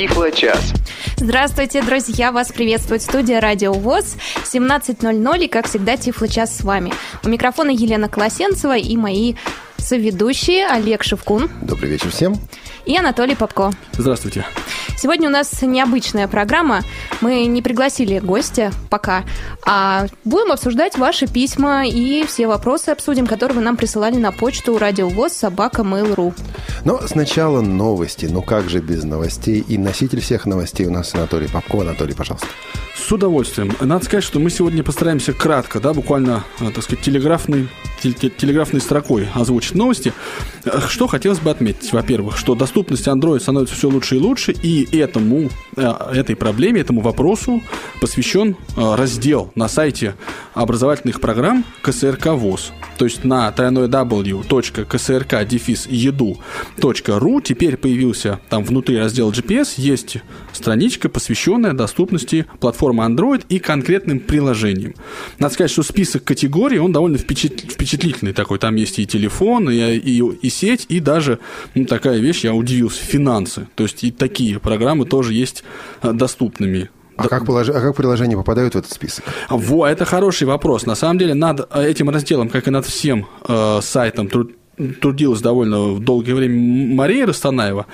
Тифло-час. Здравствуйте, друзья! Вас приветствует студия Радио ВОЗ. 17.00 и, как всегда, Тифло-час с вами. У микрофона Елена Колосенцева и мои соведущие Олег Шевкун. Добрый вечер всем. И Анатолий Попко. Здравствуйте. Сегодня у нас необычная программа. Мы не пригласили гостя пока, а будем обсуждать ваши письма и все вопросы обсудим, которые вы нам присылали на почту радиовоз собака mail.ru. Но сначала новости. Ну как же без новостей? И носитель всех новостей у нас Анатолий Попко. Анатолий, пожалуйста. С удовольствием. Надо сказать, что мы сегодня постараемся кратко, да, буквально, э, так сказать, телеграфной, телеграфной строкой озвучить новости. Э, что хотелось бы отметить? Во-первых, что доступность Android становится все лучше и лучше, и этому, э, этой проблеме, этому вопросу посвящен раздел на сайте образовательных программ КСРК ВОЗ. То есть на www.ksrk-edu.ru теперь появился там внутри раздела GPS есть страничка, посвященная доступности платформы Android и конкретным приложениям. Надо сказать, что список категорий, он довольно впечатлительный такой. Там есть и телефон, и, и, и сеть, и даже ну, такая вещь, я удивился, финансы. То есть и такие программы тоже есть э, доступными а, как полож... а как приложения попадают в этот список? Во, это хороший вопрос. На самом деле над э, этим разделом, как и над всем э, сайтом, трудилась довольно долгое время Мария Растанаева.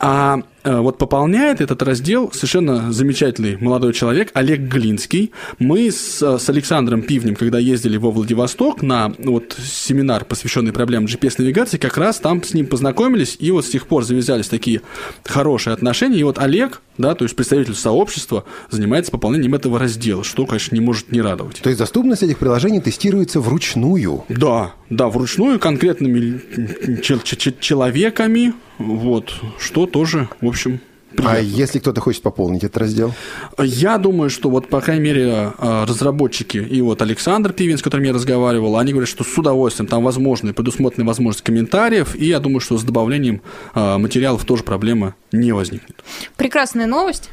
А вот пополняет этот раздел совершенно замечательный молодой человек Олег Глинский. Мы с, с Александром Пивнем, когда ездили во Владивосток на вот, семинар, посвященный проблемам GPS-навигации, как раз там с ним познакомились, и вот с тех пор завязались такие хорошие отношения. И вот Олег, да, то есть представитель сообщества, занимается пополнением этого раздела, что, конечно, не может не радовать. То есть доступность этих приложений тестируется вручную? Да, да, вручную конкретными человеками, вот, что тоже, в общем, Приятно. А если кто-то хочет пополнить этот раздел? Я думаю, что вот, по крайней мере, а, разработчики и вот Александр Пивин, с которым я разговаривал, они говорят, что с удовольствием там возможны, предусмотрены возможность комментариев, и я думаю, что с добавлением а, материалов тоже проблема не возникнет. Прекрасная новость,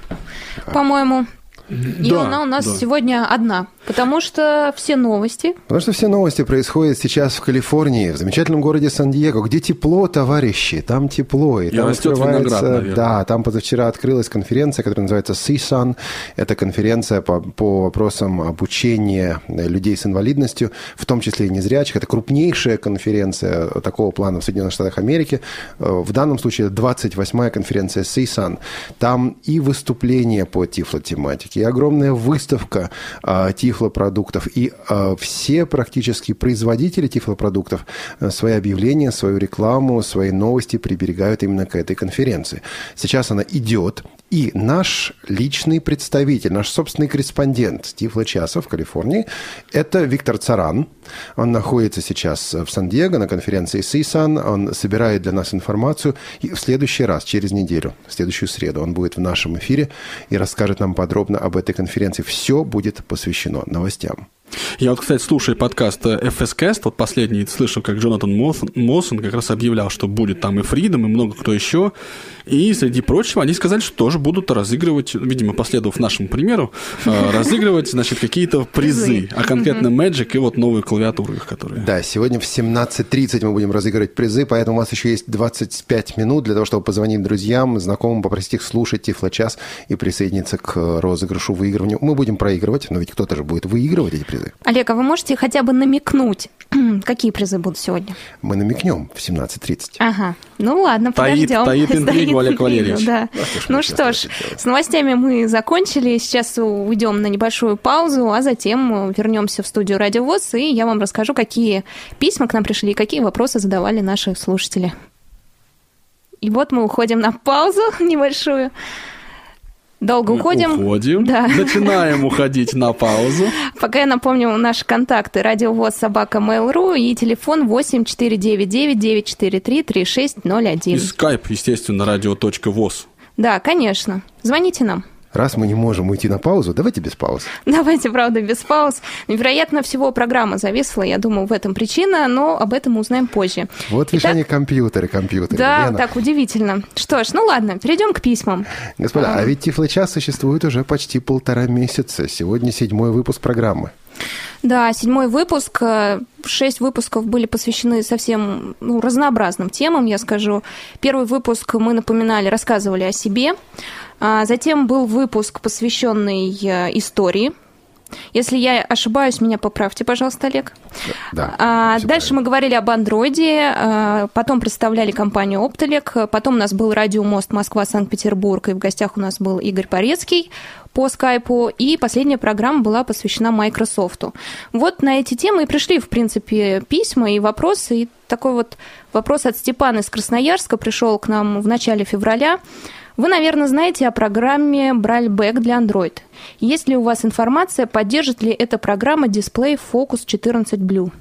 по-моему. И да, она у нас да. сегодня одна, потому что все новости... Потому что все новости происходят сейчас в Калифорнии, в замечательном городе Сан-Диего, где тепло, товарищи, там тепло. И, и там растет виноград. Да, там позавчера открылась конференция, которая называется CSUN. Это конференция по, по вопросам обучения людей с инвалидностью, в том числе и незрячих. Это крупнейшая конференция такого плана в Соединенных Штатах Америки. В данном случае 28-я конференция CSUN. Там и выступления по тифлотематике, и огромная выставка а, тифлопродуктов, и а, все практически производители тифлопродуктов а, свои объявления, свою рекламу, свои новости приберегают именно к этой конференции. Сейчас она идет, и наш личный представитель, наш собственный корреспондент Тифло Часа в Калифорнии, это Виктор Царан. Он находится сейчас в Сан-Диего на конференции CSUN. Он собирает для нас информацию. И в следующий раз, через неделю, в следующую среду, он будет в нашем эфире и расскажет нам подробно об этой конференции. Все будет посвящено новостям. Я вот, кстати, слушая подкаст FSCast, вот последний, слышал, как Джонатан Моссон как раз объявлял, что будет там и Фридом, и много кто еще. И, среди прочего, они сказали, что тоже будут разыгрывать, видимо, последовав нашему примеру, э, разыгрывать, значит, какие-то призы, а конкретно Magic и вот новые клавиатуры, которые... Да, сегодня в 17.30 мы будем разыгрывать призы, поэтому у вас еще есть 25 минут для того, чтобы позвонить друзьям, знакомым, попросить их слушать Тифло-час и присоединиться к розыгрышу, выигрыванию. Мы будем проигрывать, но ведь кто-то же будет выигрывать эти призы. Олег, а вы можете хотя бы намекнуть, какие призы будут сегодня? Мы намекнем в 17.30. Ага. Ну ладно, подождем. Таит, таит интригу, Олег Валерьевич. Да. Ну что ж, с новостями мы закончили. Сейчас уйдем на небольшую паузу, а затем вернемся в студию Радио ВОЗ, и я вам расскажу, какие письма к нам пришли, какие вопросы задавали наши слушатели. И вот мы уходим на паузу небольшую. Долго уходим. Уходим. Да. Начинаем уходить на паузу. Пока я напомню наши контакты. Радиовоз собака Mail.ru и телефон 8499 943 3601. И скайп, естественно, радио.воз. Да, конечно. Звоните нам. Раз мы не можем уйти на паузу, давайте без пауз. Давайте, правда, без пауз. Вероятно, всего программа зависла, я думаю, в этом причина, но об этом мы узнаем позже. Вот они компьютеры, компьютеры. Да, Лена. так удивительно. Что ж, ну ладно, перейдем к письмам. Господа, а, а ведь Тифлочас существует уже почти полтора месяца. Сегодня седьмой выпуск программы. Да, седьмой выпуск. Шесть выпусков были посвящены совсем ну, разнообразным темам, я скажу. Первый выпуск мы напоминали, рассказывали о себе. А затем был выпуск, посвященный э, истории если я ошибаюсь, меня поправьте, пожалуйста, Олег. Да. А, дальше правильно. мы говорили об андроиде, а, потом представляли компанию Оптолек, потом у нас был радиомост Москва-Санкт-Петербург, и в гостях у нас был Игорь Порецкий по скайпу, и последняя программа была посвящена Microsoft. Вот на эти темы и пришли, в принципе, письма и вопросы, и такой вот вопрос от Степана из Красноярска пришел к нам в начале февраля. Вы, наверное, знаете о программе Брайльбэк для Android. Есть ли у вас информация, поддержит ли эта программа дисплей Focus 14 Blue?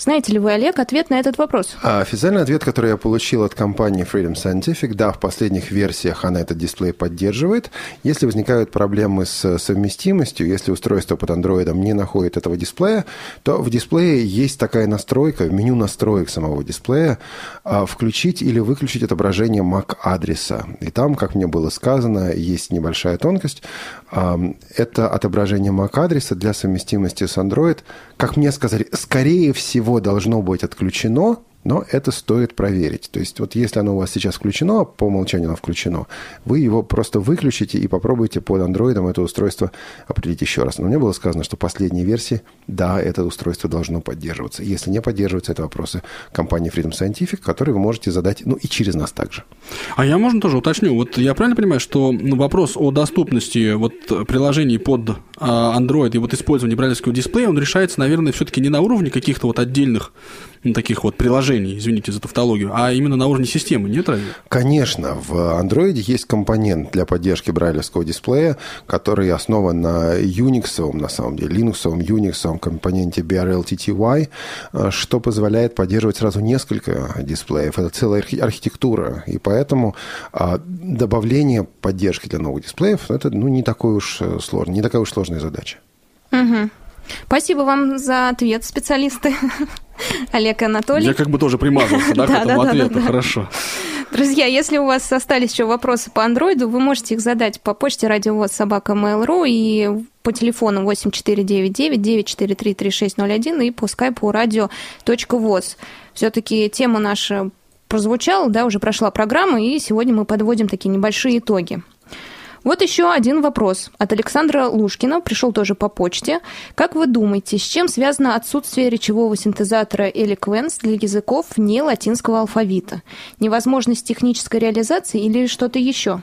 Знаете ли вы, Олег, ответ на этот вопрос? А официальный ответ, который я получил от компании Freedom Scientific, да, в последних версиях она этот дисплей поддерживает. Если возникают проблемы с совместимостью, если устройство под андроидом не находит этого дисплея, то в дисплее есть такая настройка, в меню настроек самого дисплея, а, включить или выключить отображение MAC-адреса. И там, как мне было сказано, есть небольшая тонкость. Это отображение MAC-адреса для совместимости с Android. Как мне сказали, скорее всего, всего должно быть отключено но это стоит проверить. То есть вот если оно у вас сейчас включено, по умолчанию оно включено, вы его просто выключите и попробуйте под андроидом это устройство определить еще раз. Но мне было сказано, что в последней версии, да, это устройство должно поддерживаться. Если не поддерживается, это вопросы компании Freedom Scientific, которые вы можете задать, ну и через нас также. А я, можно тоже уточню, вот я правильно понимаю, что ну, вопрос о доступности вот приложений под а, Android и вот использования брайлевского дисплея, он решается, наверное, все-таки не на уровне каких-то вот отдельных таких вот приложений, извините за тавтологию, а именно на уровне системы, нет разве? Конечно. В Android есть компонент для поддержки брайлевского дисплея, который основан на Unix, на самом деле, Linux, Unix, компоненте BRLTTY, что позволяет поддерживать сразу несколько дисплеев. Это целая архитектура. И поэтому а, добавление поддержки для новых дисплеев это ну, не такой уж э, сложный, не такая уж сложная задача. Угу. Спасибо вам за ответ, специалисты. Олег Анатолий. Я как бы тоже примазался, да, к этому ответу, хорошо. Друзья, если у вас остались еще вопросы по андроиду, вы можете их задать по почте радиовоз собака Mail.ru и по телефону 8499-943-3601 и по скайпу радио.воз. Все-таки тема наша прозвучала, да, уже прошла программа, и сегодня мы подводим такие небольшие итоги. Вот еще один вопрос от Александра Лушкина, пришел тоже по почте. Как вы думаете, с чем связано отсутствие речевого синтезатора Eloquence для языков не латинского алфавита? Невозможность технической реализации или что-то еще?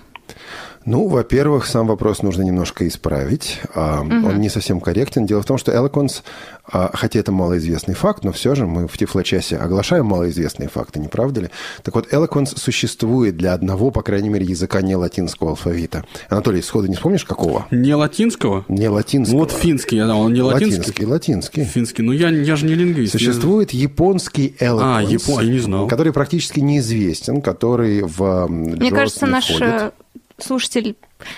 Ну, во-первых, сам вопрос нужно немножко исправить. Угу. Он не совсем корректен. Дело в том, что Eloquence, а, хотя это малоизвестный факт, но все же мы в Тифлочасе оглашаем малоизвестные факты, не правда ли? Так вот, Eloquence существует для одного, по крайней мере, языка не латинского алфавита. Анатолий, сходу не вспомнишь, какого? Не латинского? Не латинского. Ну, вот финский, я думал, не латинский. Латинский, латинский. Финский, ну я, я же не лингвист. Существует я... японский Eloquence. А, япон... я не знал. Который практически неизвестен, который в Мне кажется, наш входит слушатель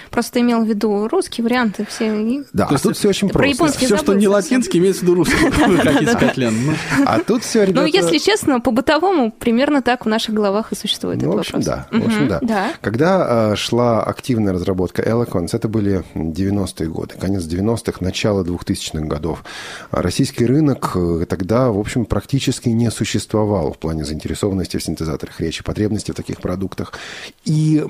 просто имел в виду русские варианты все. Да, а тут все очень просто. Про все, что не латинский, имеется в виду русский. Ну. А тут все, ребята... Ну, если честно, по-бытовому примерно так в наших головах и существует ну, этот вопрос. Да, в общем, да. Когда а, шла активная разработка Eloquence, это были 90-е годы, конец 90-х, начало 2000-х годов. Российский рынок э, тогда, в общем, практически не существовал в плане заинтересованности в синтезаторах речи, потребности в таких продуктах. И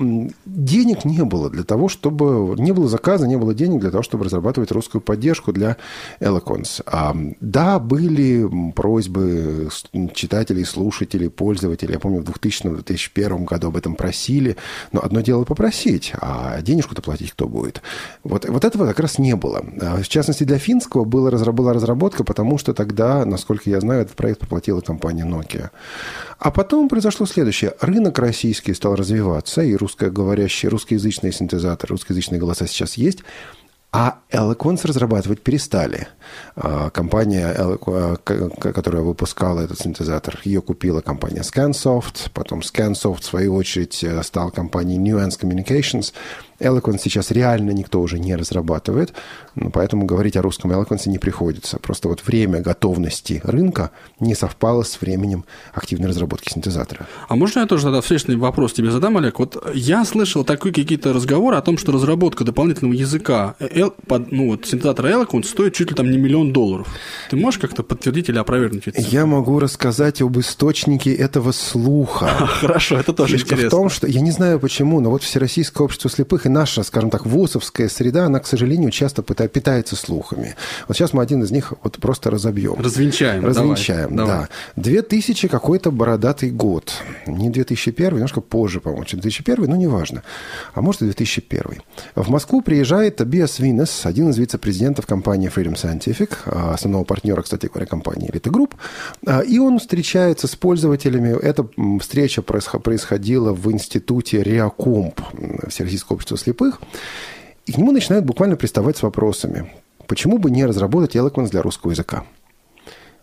денег не было для того, того, чтобы не было заказа, не было денег для того, чтобы разрабатывать русскую поддержку для Eloquence. А, да, были просьбы читателей, слушателей, пользователей. Я помню, в 2000-2001 году об этом просили. Но одно дело попросить, а денежку-то платить кто будет? Вот, вот этого как раз не было. А, в частности, для финского была, была разработка, потому что тогда, насколько я знаю, этот проект поплатила компания Nokia. А потом произошло следующее. Рынок российский стал развиваться, и русскоговорящие, русскоязычные синтезаторы, русскоязычные голоса сейчас есть. А Eloquence разрабатывать перестали. А, компания, а, которая выпускала этот синтезатор, ее купила компания ScanSoft, потом ScanSoft, в свою очередь, э, стал компанией Nuance Communications. Eloquence сейчас реально никто уже не разрабатывает, ну, поэтому говорить о русском Eloquence не приходится. Просто вот время готовности рынка не совпало с временем активной разработки синтезатора. А можно я тоже тогда встречный вопрос тебе задам, Олег? Вот я слышал такие какие-то разговоры о том, что разработка дополнительного языка, э, ну вот синтезатора Eloquence стоит чуть ли там не миллион долларов. Ты можешь как-то подтвердить или опровергнуть это? Я могу рассказать об источнике этого слуха. Хорошо, это тоже Фишка интересно. в том, что я не знаю почему, но вот Всероссийское общество слепых и наша, скажем так, ВУЗовская среда, она, к сожалению, часто питается слухами. Вот сейчас мы один из них вот просто разобьем. Развенчаем. Развенчаем, давай, да. 2000 какой-то бородатый год. Не 2001, немножко позже, по-моему, чем 2001, но неважно. А может и 2001. В Москву приезжает Тобиас Винес, один из вице-президентов компании Freedom Scientific, а, основного партнера, кстати говоря, компании Elite Group, а, и он встречается с пользователями. Эта встреча происходила в институте Реакомп Всероссийского общества слепых. И к нему начинают буквально приставать с вопросами. Почему бы не разработать Eloquence для русского языка?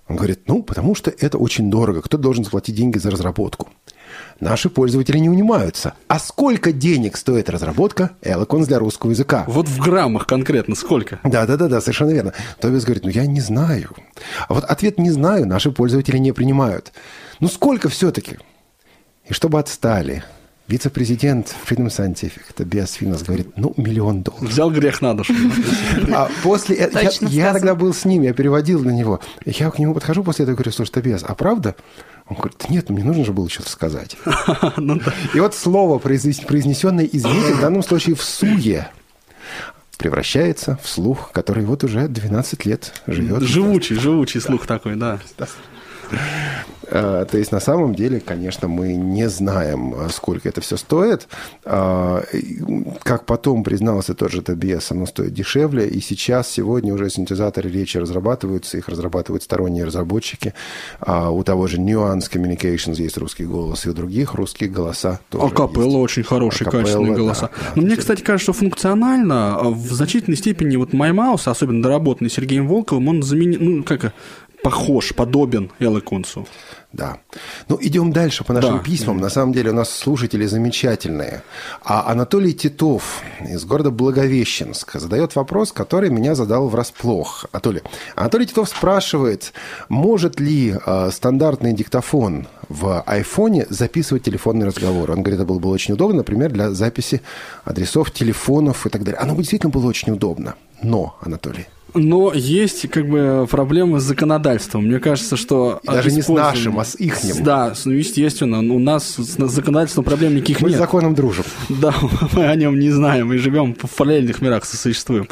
Он говорит, ну, потому что это очень дорого. Кто должен заплатить деньги за разработку? Наши пользователи не унимаются. А сколько денег стоит разработка Eloquence для русского языка? Вот в граммах конкретно сколько? Да, да, да, да, совершенно верно. Тобис говорит, ну я не знаю. А вот ответ не знаю наши пользователи не принимают. Ну сколько все-таки? И чтобы отстали, Вице-президент Freedom Scientific, Тобиас Финос, говорит, ну, миллион долларов. Взял грех на душу. А после этого... Я, я тогда был с ним, я переводил на него. Я к нему подхожу после этого и говорю, слушай, Тобиас, а правда? Он говорит, нет, мне нужно же было что-то сказать. Ну и вот слово, произнесенное извините, в данном случае в суе, превращается в слух, который вот уже 12 лет живет. Живучий, живучий слух такой, да. А, то есть на самом деле, конечно, мы не знаем, сколько это все стоит. А, как потом признался тот же ТБС, оно стоит дешевле. И сейчас, сегодня уже синтезаторы речи разрабатываются, их разрабатывают сторонние разработчики. А, у того же Nuance Communications есть русский голос, и у других русские голоса тоже Акапелла очень хорошие, Акапелла, качественные голоса. Да, Но мне, кстати, кажется, что функционально в значительной степени вот MyMouse, особенно доработанный Сергеем Волковым, он заменил, ну, как похож, подобен Элэконсу. Да. Ну, идем дальше по нашим да. письмам. На самом деле у нас слушатели замечательные. А Анатолий Титов из города Благовещенск задает вопрос, который меня задал врасплох. Анатолий, Анатолий Титов спрашивает, может ли э, стандартный диктофон в айфоне записывать телефонный разговор? Он говорит, это было бы очень удобно, например, для записи адресов телефонов и так далее. Оно бы действительно было очень удобно. Но, Анатолий, но есть как бы проблемы с законодательством. Мне кажется, что... И даже не с нашим, а с ихним. Да, ну, естественно. У нас с законодательством проблем никаких мы нет. Мы с законом дружим. Да, мы о нем не знаем. Мы живем в параллельных мирах, сосуществуем.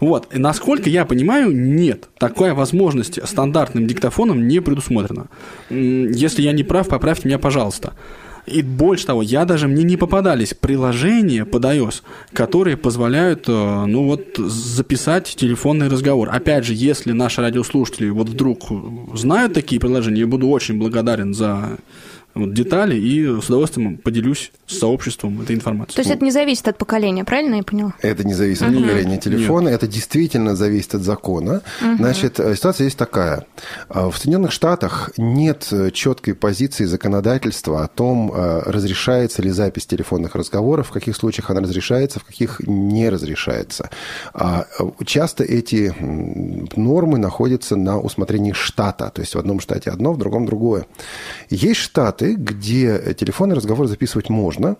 Вот. И насколько я понимаю, нет. Такая возможность стандартным диктофоном не предусмотрена. Если я не прав, поправьте меня, пожалуйста. И больше того, я даже мне не попадались приложения под iOS, которые позволяют, э, ну вот, записать телефонный разговор. Опять же, если наши радиослушатели вот вдруг знают такие приложения, я буду очень благодарен за вот, детали и с удовольствием поделюсь с сообществом этой информацией. То есть это не зависит от поколения, правильно я поняла? Это не зависит от поколения телефона, Нет. это действительно зависит от закона. Угу. Значит, э, ситуация есть такая. Э, в Соединенных Штатах нет э, четкой позиции законодательства о том, разрешается ли запись телефонных разговоров, в каких случаях она разрешается, в каких не разрешается. А, часто эти нормы находятся на усмотрении штата, то есть в одном штате одно, в другом другое. Есть штаты, где телефонный разговор записывать можно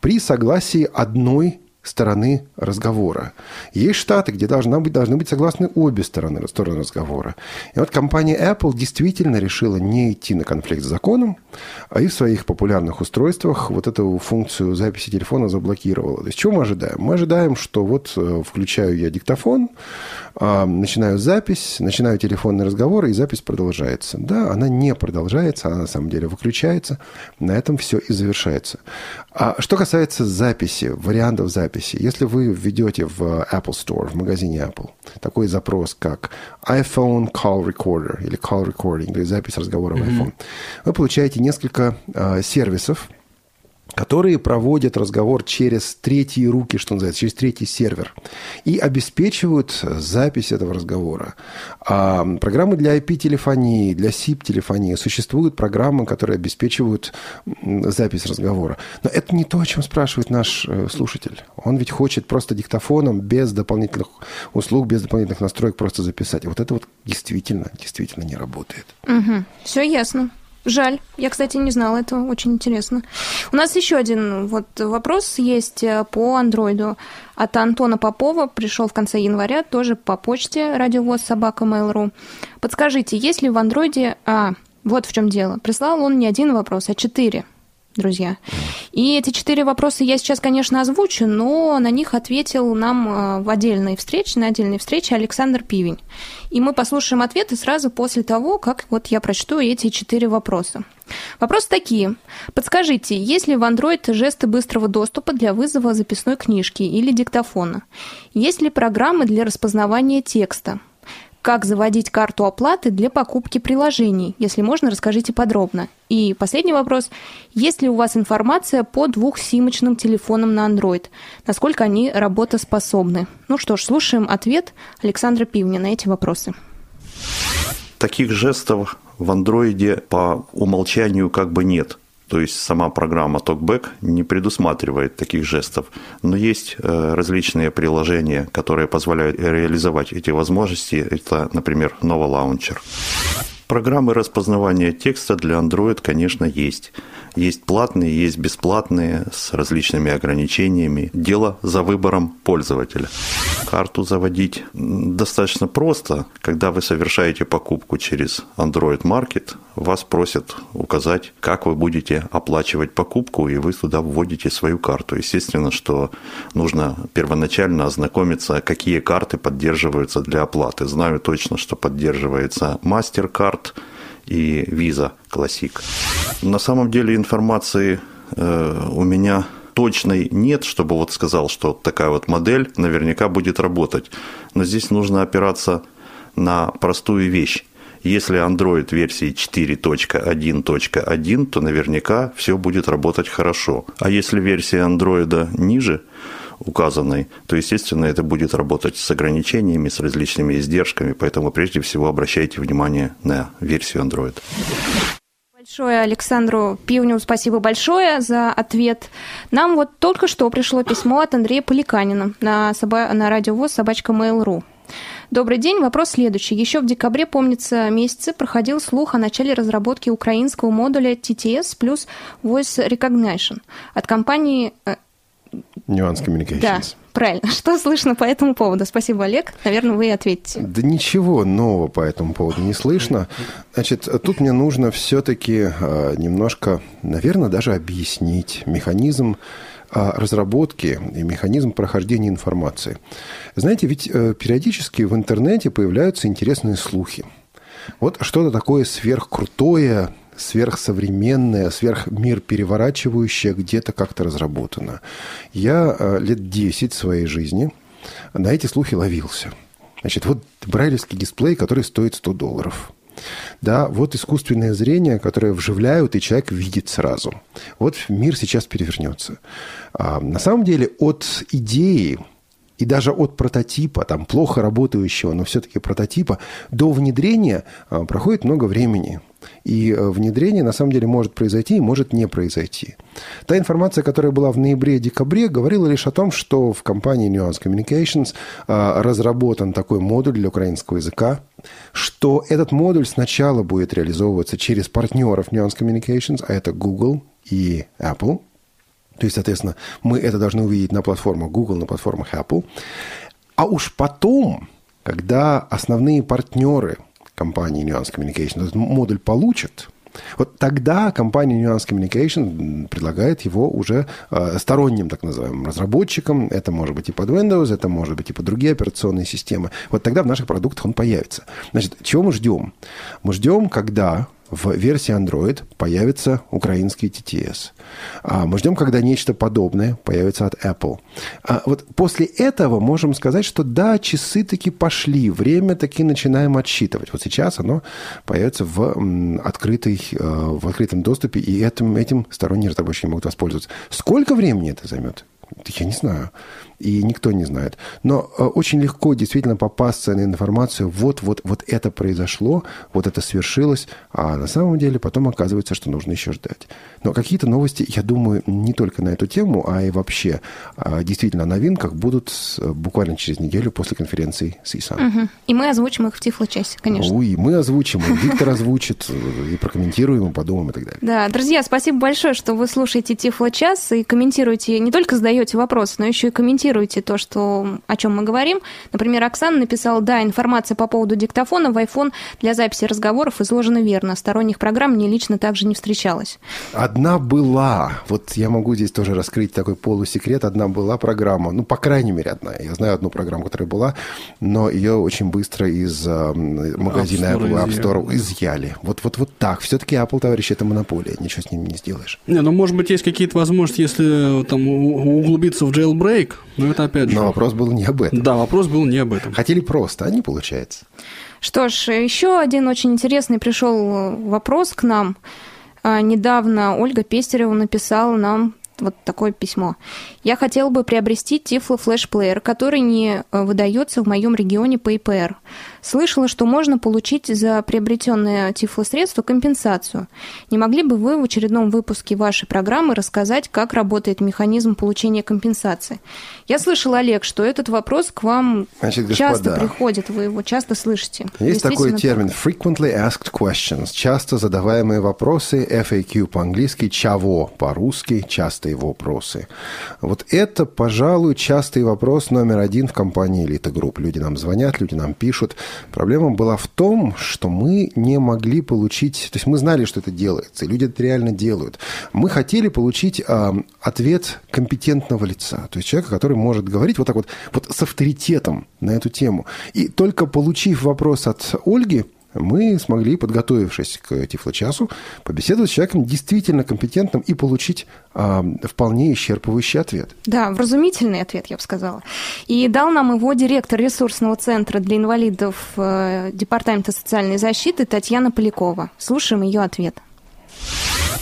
при согласии одной стороны разговора. Есть штаты, где должна быть, должны быть согласны обе стороны, стороны разговора. И вот компания Apple действительно решила не идти на конфликт с законом, а и в своих популярных устройствах вот эту функцию записи телефона заблокировала. То есть, что мы ожидаем? Мы ожидаем, что вот э, включаю я диктофон, а, начинаю запись, начинаю телефонный разговор, и запись продолжается. Да, она не продолжается, она на самом деле выключается. На этом все и завершается. А что касается записи, вариантов записи, если вы введете в Apple Store, в магазине Apple, такой запрос, как iPhone Call Recorder или Call Recording, или запись разговора mm-hmm. в iPhone, вы получаете несколько э, сервисов, которые проводят разговор через третьи руки, что называется, через третий сервер, и обеспечивают запись этого разговора. А программы для IP-телефонии, для SIP-телефонии существуют программы, которые обеспечивают запись разговора. Но это не то, о чем спрашивает наш э, слушатель. Он ведь хочет просто диктофоном, без дополнительных услуг, без дополнительных настроек просто записать. И вот это вот действительно, действительно не работает. Угу. Все ясно. Жаль. Я, кстати, не знала этого. Очень интересно. У нас еще один вот вопрос есть э, по андроиду от Антона Попова. Пришел в конце января, тоже по почте радиовоз собака Mail.ru. Подскажите, есть ли в андроиде... А, вот в чем дело. Прислал он не один вопрос, а четыре друзья. И эти четыре вопроса я сейчас, конечно, озвучу, но на них ответил нам э, в отдельной встрече, на отдельной встрече Александр Пивень. И мы послушаем ответы сразу после того, как вот я прочту эти четыре вопроса. Вопросы такие. Подскажите, есть ли в Android жесты быстрого доступа для вызова записной книжки или диктофона? Есть ли программы для распознавания текста? Как заводить карту оплаты для покупки приложений? Если можно, расскажите подробно. И последний вопрос. Есть ли у вас информация по двухсимочным телефонам на Android? Насколько они работоспособны? Ну что ж, слушаем ответ Александра Пивня на эти вопросы. Таких жестов в андроиде по умолчанию как бы нет. То есть сама программа TalkBack не предусматривает таких жестов. Но есть э, различные приложения, которые позволяют реализовать эти возможности. Это, например, Nova Launcher. Программы распознавания текста для Android, конечно, есть. Есть платные, есть бесплатные с различными ограничениями. Дело за выбором пользователя. Карту заводить достаточно просто. Когда вы совершаете покупку через Android Market, вас просят указать, как вы будете оплачивать покупку, и вы туда вводите свою карту. Естественно, что нужно первоначально ознакомиться, какие карты поддерживаются для оплаты. Знаю точно, что поддерживается MasterCard – и Visa Classic. На самом деле информации э, у меня точной нет, чтобы вот сказал, что такая вот модель наверняка будет работать. Но здесь нужно опираться на простую вещь. Если Android версии 4.1.1, то наверняка все будет работать хорошо. А если версия Android ниже, указанной, то, естественно, это будет работать с ограничениями, с различными издержками, поэтому прежде всего обращайте внимание на версию Android. Большое Александру Пивню спасибо большое за ответ. Нам вот только что пришло письмо от Андрея Поликанина на, соба... на радиовоз собачка Mail.ru. Добрый день. Вопрос следующий. Еще в декабре, помнится, месяце проходил слух о начале разработки украинского модуля TTS плюс Voice Recognition от компании э, Nuance Communications. Да, правильно. Что слышно по этому поводу? Спасибо, Олег. Наверное, вы ответите. Да ничего нового по этому поводу не слышно. Значит, тут мне нужно все-таки а, немножко, наверное, даже объяснить механизм а, разработки и механизм прохождения информации. Знаете, ведь э, периодически в интернете появляются интересные слухи. Вот что-то такое сверхкрутое, сверхсовременное, сверхмир переворачивающее где-то как-то разработано. Я э, лет 10 своей жизни на эти слухи ловился. Значит, вот брайлевский дисплей, который стоит 100 долларов. Да, вот искусственное зрение, которое вживляют, и человек видит сразу. Вот мир сейчас перевернется. А, на самом деле от идеи и даже от прототипа, там плохо работающего, но все-таки прототипа, до внедрения а, проходит много времени. И э, внедрение на самом деле может произойти и может не произойти. Та информация, которая была в ноябре-декабре, говорила лишь о том, что в компании Nuance Communications а, разработан такой модуль для украинского языка, что этот модуль сначала будет реализовываться через партнеров Nuance Communications, а это Google и Apple. То есть, соответственно, мы это должны увидеть на платформах Google, на платформах Apple. А уж потом, когда основные партнеры – компании Nuance Communication этот модуль получит, вот тогда компания Nuance Communication предлагает его уже э, сторонним, так называемым, разработчикам. Это может быть и под Windows, это может быть и под другие операционные системы. Вот тогда в наших продуктах он появится. Значит, чего мы ждем? Мы ждем, когда в версии Android появится украинский TTS. А мы ждем, когда нечто подобное появится от Apple. А вот после этого можем сказать, что да, часы таки пошли, время таки начинаем отсчитывать. Вот сейчас оно появится в, открытой, э, в открытом доступе, и этим, этим сторонние разработчики могут воспользоваться. Сколько времени это займет? Я не знаю и никто не знает. Но э, очень легко действительно попасться на информацию, вот, вот, вот это произошло, вот это свершилось, а на самом деле потом оказывается, что нужно еще ждать. Но какие-то новости, я думаю, не только на эту тему, а и вообще а, действительно о новинках будут буквально через неделю после конференции CISA. Угу. И мы озвучим их в Тифло-часе, конечно. Ой, мы озвучим, и Виктор озвучит, и прокомментируем, и подумаем, и так далее. Да, друзья, спасибо большое, что вы слушаете Тифло-час и комментируете, не только задаете вопросы, но еще и комментируете комментируете то, что, о чем мы говорим. Например, Оксана написала, да, информация по поводу диктофона в iPhone для записи разговоров изложена верно. Сторонних программ мне лично также не встречалось. Одна была. Вот я могу здесь тоже раскрыть такой полусекрет. Одна была программа. Ну, по крайней мере, одна. Я знаю одну программу, которая была, но ее очень быстро из э, магазина App Apple App Store изъяли. Вот, вот, вот так. Все-таки Apple, товарищи, это монополия. Ничего с ним не сделаешь. Не, ну, может быть, есть какие-то возможности, если там углубиться в jailbreak, ну, это опять же... Но вопрос был не об этом. Да, вопрос был не об этом. Хотели просто, а не получается. Что ж, еще один очень интересный пришел вопрос к нам. А, недавно Ольга Пестерева написала нам вот такое письмо. Я хотела бы приобрести Flash Player, который не э, выдается в моем регионе по ИПР. Слышала, что можно получить за приобретенное тифлосредство компенсацию. Не могли бы вы в очередном выпуске вашей программы рассказать, как работает механизм получения компенсации? Я слышала, Олег, что этот вопрос к вам Значит, господа, часто приходит, вы его часто слышите. Есть такой термин frequently asked questions, часто задаваемые вопросы, FAQ по-английски, чего по-русски, частые вопросы. Вот это, пожалуй, частый вопрос номер один в компании Elite Group. Люди нам звонят, люди нам пишут – Проблема была в том, что мы не могли получить... То есть мы знали, что это делается, и люди это реально делают. Мы хотели получить э, ответ компетентного лица, то есть человека, который может говорить вот так вот, вот с авторитетом на эту тему. И только получив вопрос от Ольги, мы смогли, подготовившись к Тифло-часу, побеседовать с человеком действительно компетентным и получить а, вполне исчерпывающий ответ. Да, вразумительный ответ, я бы сказала. И дал нам его директор ресурсного центра для инвалидов э, Департамента социальной защиты Татьяна Полякова. Слушаем ее ответ.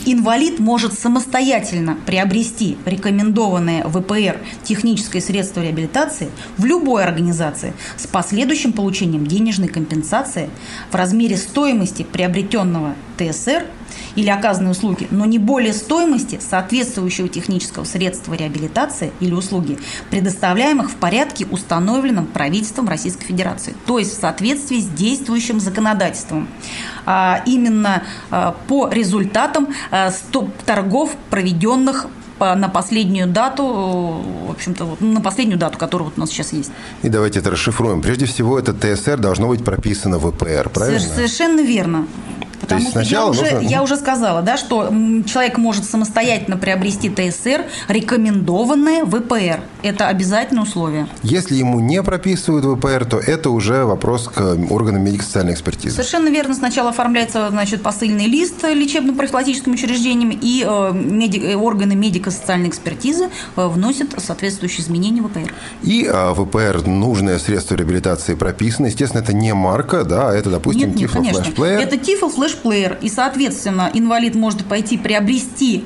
Инвалид может самостоятельно приобрести рекомендованное ВПР техническое средство реабилитации в любой организации с последующим получением денежной компенсации в размере стоимости приобретенного ТСР или оказанной услуги, но не более стоимости соответствующего технического средства реабилитации или услуги, предоставляемых в порядке, установленном правительством Российской Федерации, то есть в соответствии с действующим законодательством. А именно а, по результатам а, торгов, проведенных на последнюю дату, в общем-то, вот, на последнюю дату, которая вот у нас сейчас есть. И давайте это расшифруем. Прежде всего, это ТСР должно быть прописано в ВПР, правильно? Совершенно верно. Потому что я уже, нужно... я уже сказала, да, что человек может самостоятельно приобрести ТСР, рекомендованное ВПР. Это обязательное условие. Если ему не прописывают ВПР, то это уже вопрос к органам медико-социальной экспертизы. Совершенно верно. Сначала оформляется значит, посыльный лист лечебно-профилактическим учреждениям, и э, меди... Э, органы медико-социальной экспертизы э, вносят соответствующие изменения в ВПР. И э, ВПР нужное средство реабилитации прописано. Естественно, это не марка, да, а это, допустим, Flash Player. Это Tifo Flash плеер, и, соответственно, инвалид может пойти приобрести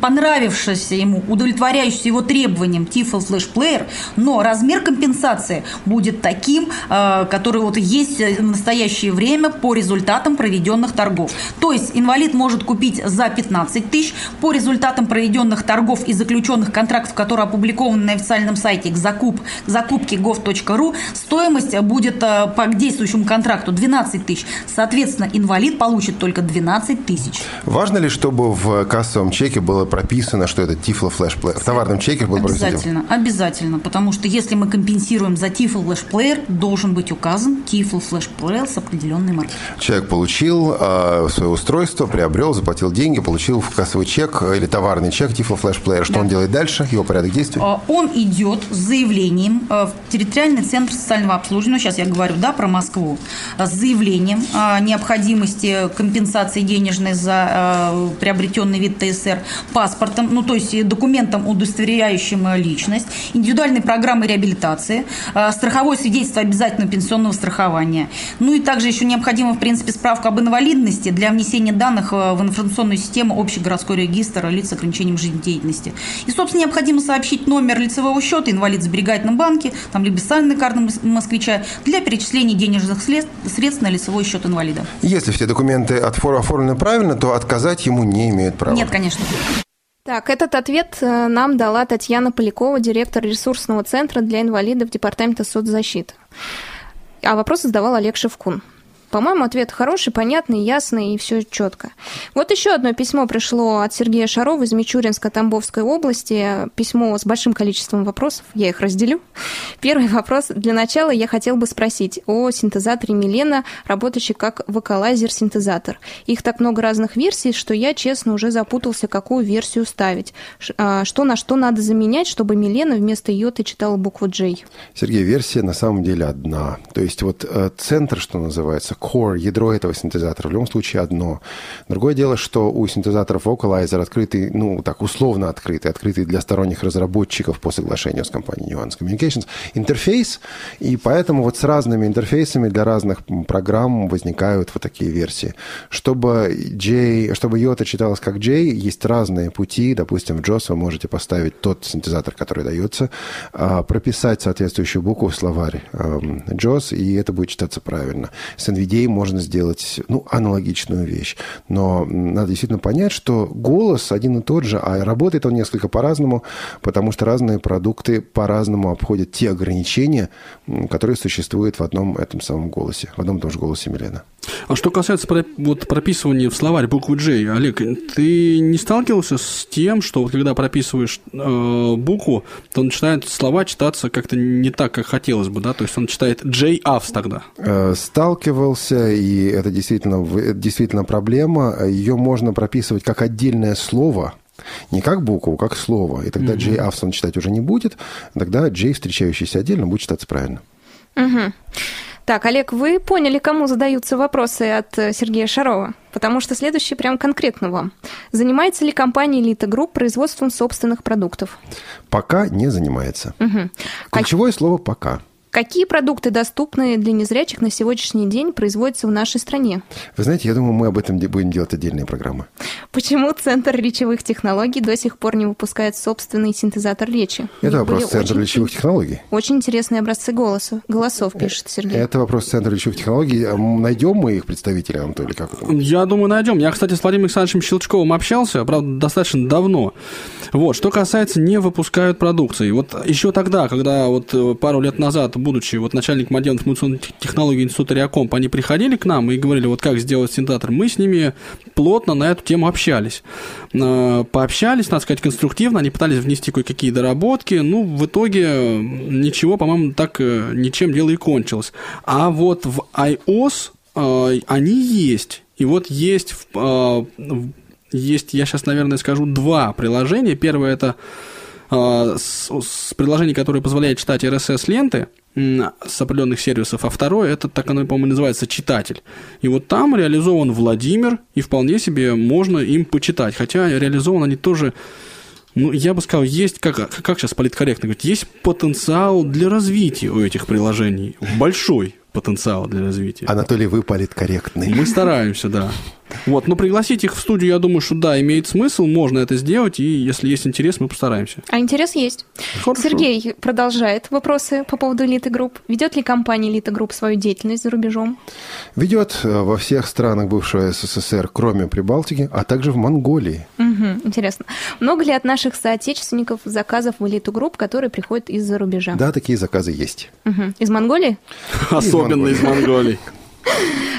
понравившийся ему, удовлетворяющийся его требованиям Flash Player, но размер компенсации будет таким, э, который вот есть в настоящее время по результатам проведенных торгов. То есть инвалид может купить за 15 тысяч по результатам проведенных торгов и заключенных контрактов, которые опубликованы на официальном сайте к закуп, закупке gov.ru, стоимость будет э, по действующему контракту 12 тысяч. Соответственно, инвалид получит только 12 тысяч. Важно ли, чтобы в кассовом чеке было прописано, что это Flash Player? В товарном чеке было Обязательно, прописано? обязательно, потому что если мы компенсируем за Flash Player, должен быть указан Flash Player с определенной маркой. Человек получил э, свое устройство, приобрел, заплатил деньги, получил в кассовый чек или товарный чек Flash Player. Что Да. он делает дальше? Его порядок действий? А, Он идет с заявлением э, в территориальный центр социального обслуживания, ну, сейчас я говорю, да, про Москву, с заявлением о необходимости компенсации денежной за приобретенный вид ТСР паспортом, ну, то есть документом, удостоверяющим э, личность, индивидуальной программой реабилитации, э, страховое свидетельство обязательного пенсионного страхования. Ну и также еще необходима, в принципе, справка об инвалидности для внесения данных э, в информационную систему общий городской регистр лиц с ограничением жизнедеятельности. И, собственно, необходимо сообщить номер лицевого счета инвалид в сберегательном банке, там либо специальной карты мос- москвича для перечисления денежных средств на лицевой счет инвалида. Если все документы оформлены правильно, то отказать ему не имеют права. Нет, конечно. Так, этот ответ э, нам дала Татьяна Полякова, директор ресурсного центра для инвалидов Департамента соцзащиты. А вопрос задавал Олег Шевкун. По-моему, ответ хороший, понятный, ясный и все четко. Вот еще одно письмо пришло от Сергея Шарова из Мичуринска Тамбовской области. Письмо с большим количеством вопросов. Я их разделю. Первый вопрос. Для начала я хотел бы спросить о синтезаторе Милена, работающий как вокалайзер-синтезатор. Их так много разных версий, что я, честно, уже запутался, какую версию ставить. А, Что на что надо заменять, чтобы Милена вместо йоты читала букву J. Сергей, версия на самом деле одна. То есть вот э, центр, что называется, core, ядро этого синтезатора, в любом случае одно. Другое дело, что у синтезаторов Vocalizer открытый, ну, так условно открытый, открытый для сторонних разработчиков по соглашению с компанией Nuance Communications, интерфейс, и поэтому вот с разными интерфейсами для разных программ возникают вот такие версии. Чтобы J, чтобы Йота читалась как J, есть разные пути. Допустим, в JOS вы можете поставить тот синтезатор, который дается, а, прописать соответствующую букву в словарь эм, JOS, и это будет читаться правильно. С NVDA можно сделать ну, аналогичную вещь. Но надо действительно понять, что голос один и тот же, а работает он несколько по-разному, потому что разные продукты по-разному обходят те ограничения, которые существуют в одном этом самом голосе, в одном и том же голосе Милена. А что касается про- вот, прописывания в словарь буквы J, Олег, ты не сталкивался с тем, что вот когда прописываешь э, букву, то он начинает слова читаться как-то не так, как хотелось бы, да? То есть он читает J авс тогда. Э, Сталкивался, и это действительно, это действительно проблема. Ее можно прописывать как отдельное слово, не как букву, как слово. И тогда J авс он читать уже не будет, тогда J, встречающийся отдельно, будет читаться правильно. Мгм. Так, Олег, вы поняли, кому задаются вопросы от э, Сергея Шарова? Потому что следующий прям конкретно вам. Занимается ли компания Elite Group производством собственных продуктов? Пока не занимается. А Ключевое слово «пока». Какие продукты доступны для незрячих на сегодняшний день производятся в нашей стране? Вы знаете, я думаю, мы об этом де- будем делать отдельные программы. Почему Центр речевых технологий до сих пор не выпускает собственный синтезатор речи? Это вопрос Центра очень- речевых технологий. Очень интересные образцы голоса, голосов, пишет Сергей. Это вопрос Центра речевых технологий. Найдем мы их представителей, Анатолий, как? Я думаю, найдем. Я, кстати, с Владимиром Александровичем Щелчковым общался, правда, достаточно давно. Вот, что касается не выпускают продукции. Вот еще тогда, когда вот э, пару лет назад, будучи вот начальником отдела информационных тех- технологий Института Реакомп, они приходили к нам и говорили, вот как сделать синтезатор, мы с ними плотно на эту тему общались. Э, Пообщались, надо сказать, конструктивно, они пытались внести кое-какие доработки, ну, в итоге ничего, по-моему, так э, ничем дело и кончилось. А вот в iOS э, они есть. И вот есть, есть, я сейчас, наверное, скажу два приложения. Первое это с, приложение, которое позволяет читать RSS-ленты с определенных сервисов, а второе, это так оно, по-моему, называется читатель. И вот там реализован Владимир, и вполне себе можно им почитать. Хотя реализованы они тоже ну, я бы сказал, есть, как, как сейчас политкорректно говорить, есть потенциал для развития у этих приложений. Большой потенциал для развития. Анатолий, вы политкорректный. Мы стараемся, да. Вот, но пригласить их в студию, я думаю, что да, имеет смысл, можно это сделать, и если есть интерес, мы постараемся. А интерес есть. Хорошо. Сергей продолжает вопросы по поводу Elite Group. Ведет ли компания Elite Group свою деятельность за рубежом? Ведет э, во всех странах бывшего СССР, кроме Прибалтики, а также в Монголии. Мгм, интересно. Много ли от наших соотечественников заказов в Elite Group, которые приходят из-за рубежа? Да, такие заказы есть. Мгм. Из Монголии? Особенно из Монголии.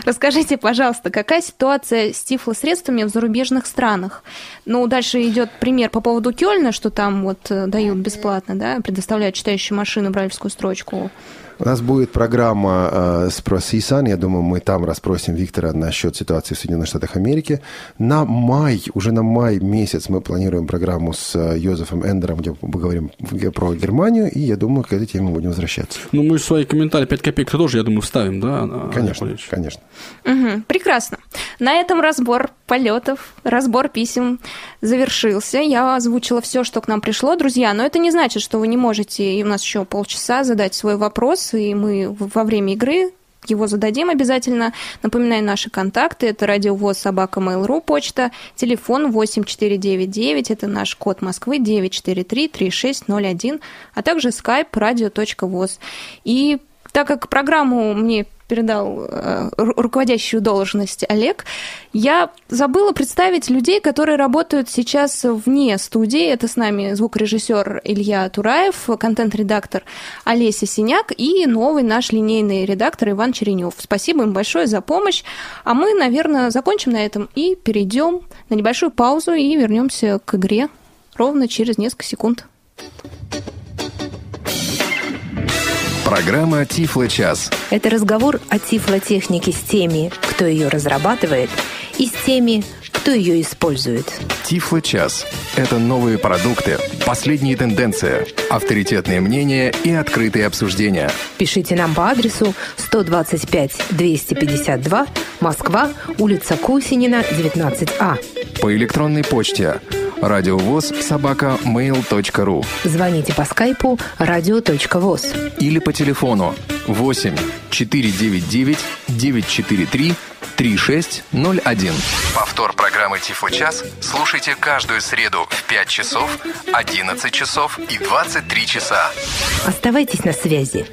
Расскажите, пожалуйста, какая ситуация с тифлосредствами в зарубежных странах? Ну, дальше идет пример по поводу Кёльна, что там вот э, дают бесплатно, да, предоставляют читающую машину, брайлевскую строчку. У нас будет программа э, «Спрос Исан». Я думаю, мы там расспросим Виктора насчет ситуации в Соединенных Штатах Америки. На май, уже на май месяц мы планируем программу с э, Йозефом Эндером, где мы говорим про Германию, и я думаю, к этой теме будем возвращаться. Ну, мы свои комментарии 5 копеек тоже, я думаю, вставим, да? Конечно, конечно. Угу, прекрасно. На этом разбор полетов, разбор писем завершился. Я озвучила все, что к нам пришло, друзья, но это не значит, что вы не можете, и у нас еще полчаса, задать свой вопрос и мы во время игры его зададим обязательно. Напоминаю наши контакты. Это радиовоз собака Mail.ru, почта, телефон 8499, это наш код Москвы 943-3601, а также skype radio.voz. И так как программу мне передал э, руководящую должность Олег, я забыла представить людей, которые работают сейчас вне студии. Это с нами звукорежиссер Илья Тураев, контент-редактор Олеся Синяк и новый наш линейный редактор Иван Черенев. Спасибо им большое за помощь. А мы, наверное, закончим на этом и перейдем на небольшую паузу и вернемся к игре ровно через несколько секунд. Программа «Тифло час». Это разговор о тифлотехнике с теми, кто ее разрабатывает, и с теми, кто ее использует. Тифло час. Это новые продукты, последние тенденции, авторитетные мнения и открытые обсуждения. Пишите нам по адресу 125-252, Москва, улица Кусинина, 19А. По электронной почте радиовоз собака mail.ru Звоните по скайпу радио.воз или по телефону 8 499 943 3601. Повтор программы Тифло час слушайте каждую среду в 5 часов, 11 часов и 23 часа. Оставайтесь на связи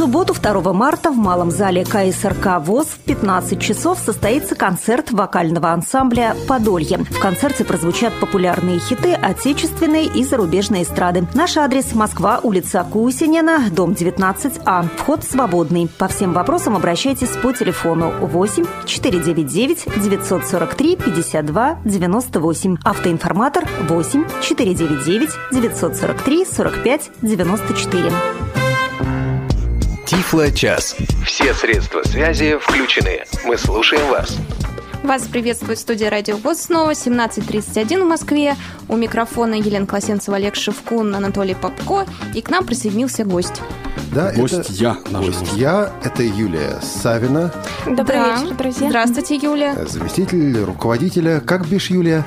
субботу 2 марта в Малом зале КСРК ВОЗ в 15 часов состоится концерт вокального ансамбля «Подолье». В концерте прозвучат популярные хиты отечественной и зарубежной эстрады. Наш адрес – Москва, улица Кусинина, дом 19А. Вход свободный. По всем вопросам обращайтесь по телефону 8 499 943 52 98. Автоинформатор 8 499 943 45 94. Тифло-час. Все средства связи включены. Мы слушаем вас. Вас приветствует студия Радио ВОЗ снова, 17.31 в Москве. У микрофона Елена Класенцева, Олег Шевкун, Анатолий Попко. И к нам присоединился гость. Да, гость это... я. Гость я. Это Юлия Савина. Добрый да. вечер, друзья. Здравствуйте, Юлия. Заместитель руководителя. Как бишь, Юлия?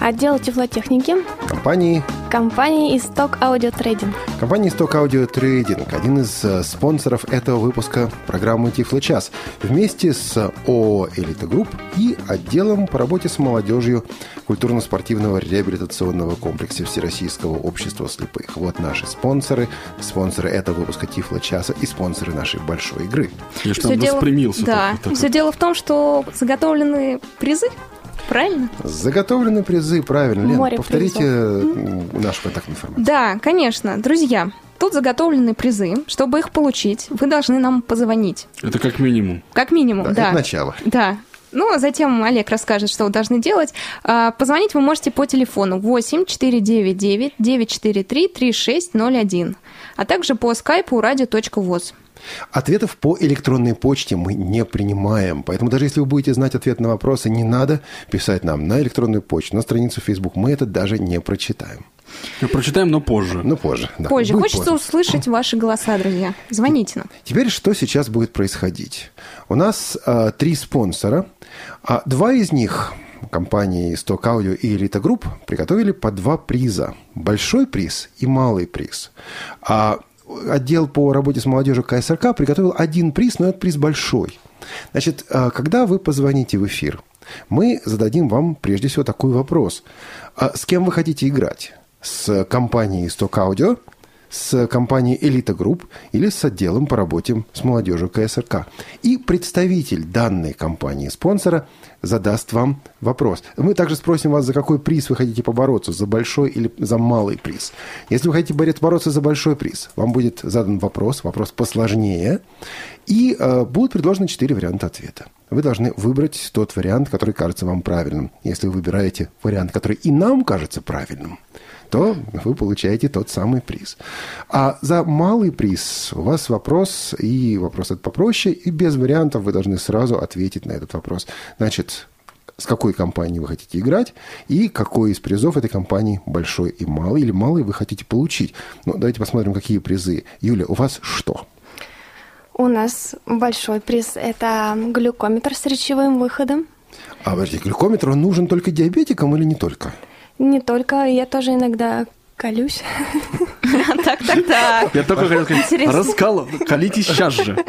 Отдел теплотехники. Компании? Компании «Исток Аудио Трейдинг». Компания «Исток Аудио Трейдинг» – один из э, спонсоров этого выпуска программы «Тифло час». Вместе с ООО «Элита Групп» и отделом по работе с молодежью культурно-спортивного реабилитационного комплекса Всероссийского общества слепых. Вот наши спонсоры, спонсоры этого выпуска Тифло часа и спонсоры нашей большой игры. Я же там дело... Да, все дело в том, что заготовлены призы Правильно? Заготовлены призы, правильно. Лен, Море повторите призов. нашу контактную информацию. Да, конечно. Друзья, Тут заготовлены призы. Чтобы их получить, вы должны нам позвонить. Это как минимум. Как минимум, да. да. Это начало. Да. Ну, а затем Олег расскажет, что вы должны делать. А, позвонить вы можете по телефону 8 499 943 3601, а также по скайпу radio.voz. Ответов по электронной почте мы не принимаем. Поэтому даже если вы будете знать ответ на вопросы, не надо писать нам на электронную почту, на страницу Facebook. Мы это даже не прочитаем. Мы прочитаем, но позже. Ну, позже, да. Позже. Будет Хочется позже. услышать ваши голоса, друзья. Звоните нам. Теперь что сейчас будет происходить? У нас а, три спонсора. А два из них компании Stock Audio и Elite Group приготовили по два приза. Большой приз и малый приз. А отдел по работе с молодежью КСРК приготовил один приз, но этот приз большой. Значит, а, когда вы позвоните в эфир, мы зададим вам прежде всего такой вопрос. А с кем вы хотите играть? С компанией Исток Аудио, с компанией «Элита Групп» или с отделом по работе с молодежью КСРК. И представитель данной компании-спонсора задаст вам вопрос. Мы также спросим вас, за какой приз вы хотите побороться, за большой или за малый приз. Если вы хотите бороться за большой приз, вам будет задан вопрос, вопрос посложнее, и э, будут предложены четыре варианта ответа. Вы должны выбрать тот вариант, который кажется вам правильным. Если вы выбираете вариант, который и нам кажется правильным, то вы получаете тот самый приз. А за малый приз у вас вопрос, и вопрос этот попроще, и без вариантов вы должны сразу ответить на этот вопрос. Значит, с какой компанией вы хотите играть и какой из призов этой компании большой и малый, или малый вы хотите получить. Ну, давайте посмотрим, какие призы. Юля, у вас что? У нас большой приз – это глюкометр с речевым выходом. А, подождите, глюкометр, он нужен только диабетикам или не только? Не только, я тоже иногда колюсь. Так, так, так. Я только хотел сказать, раскал, колитесь сейчас же.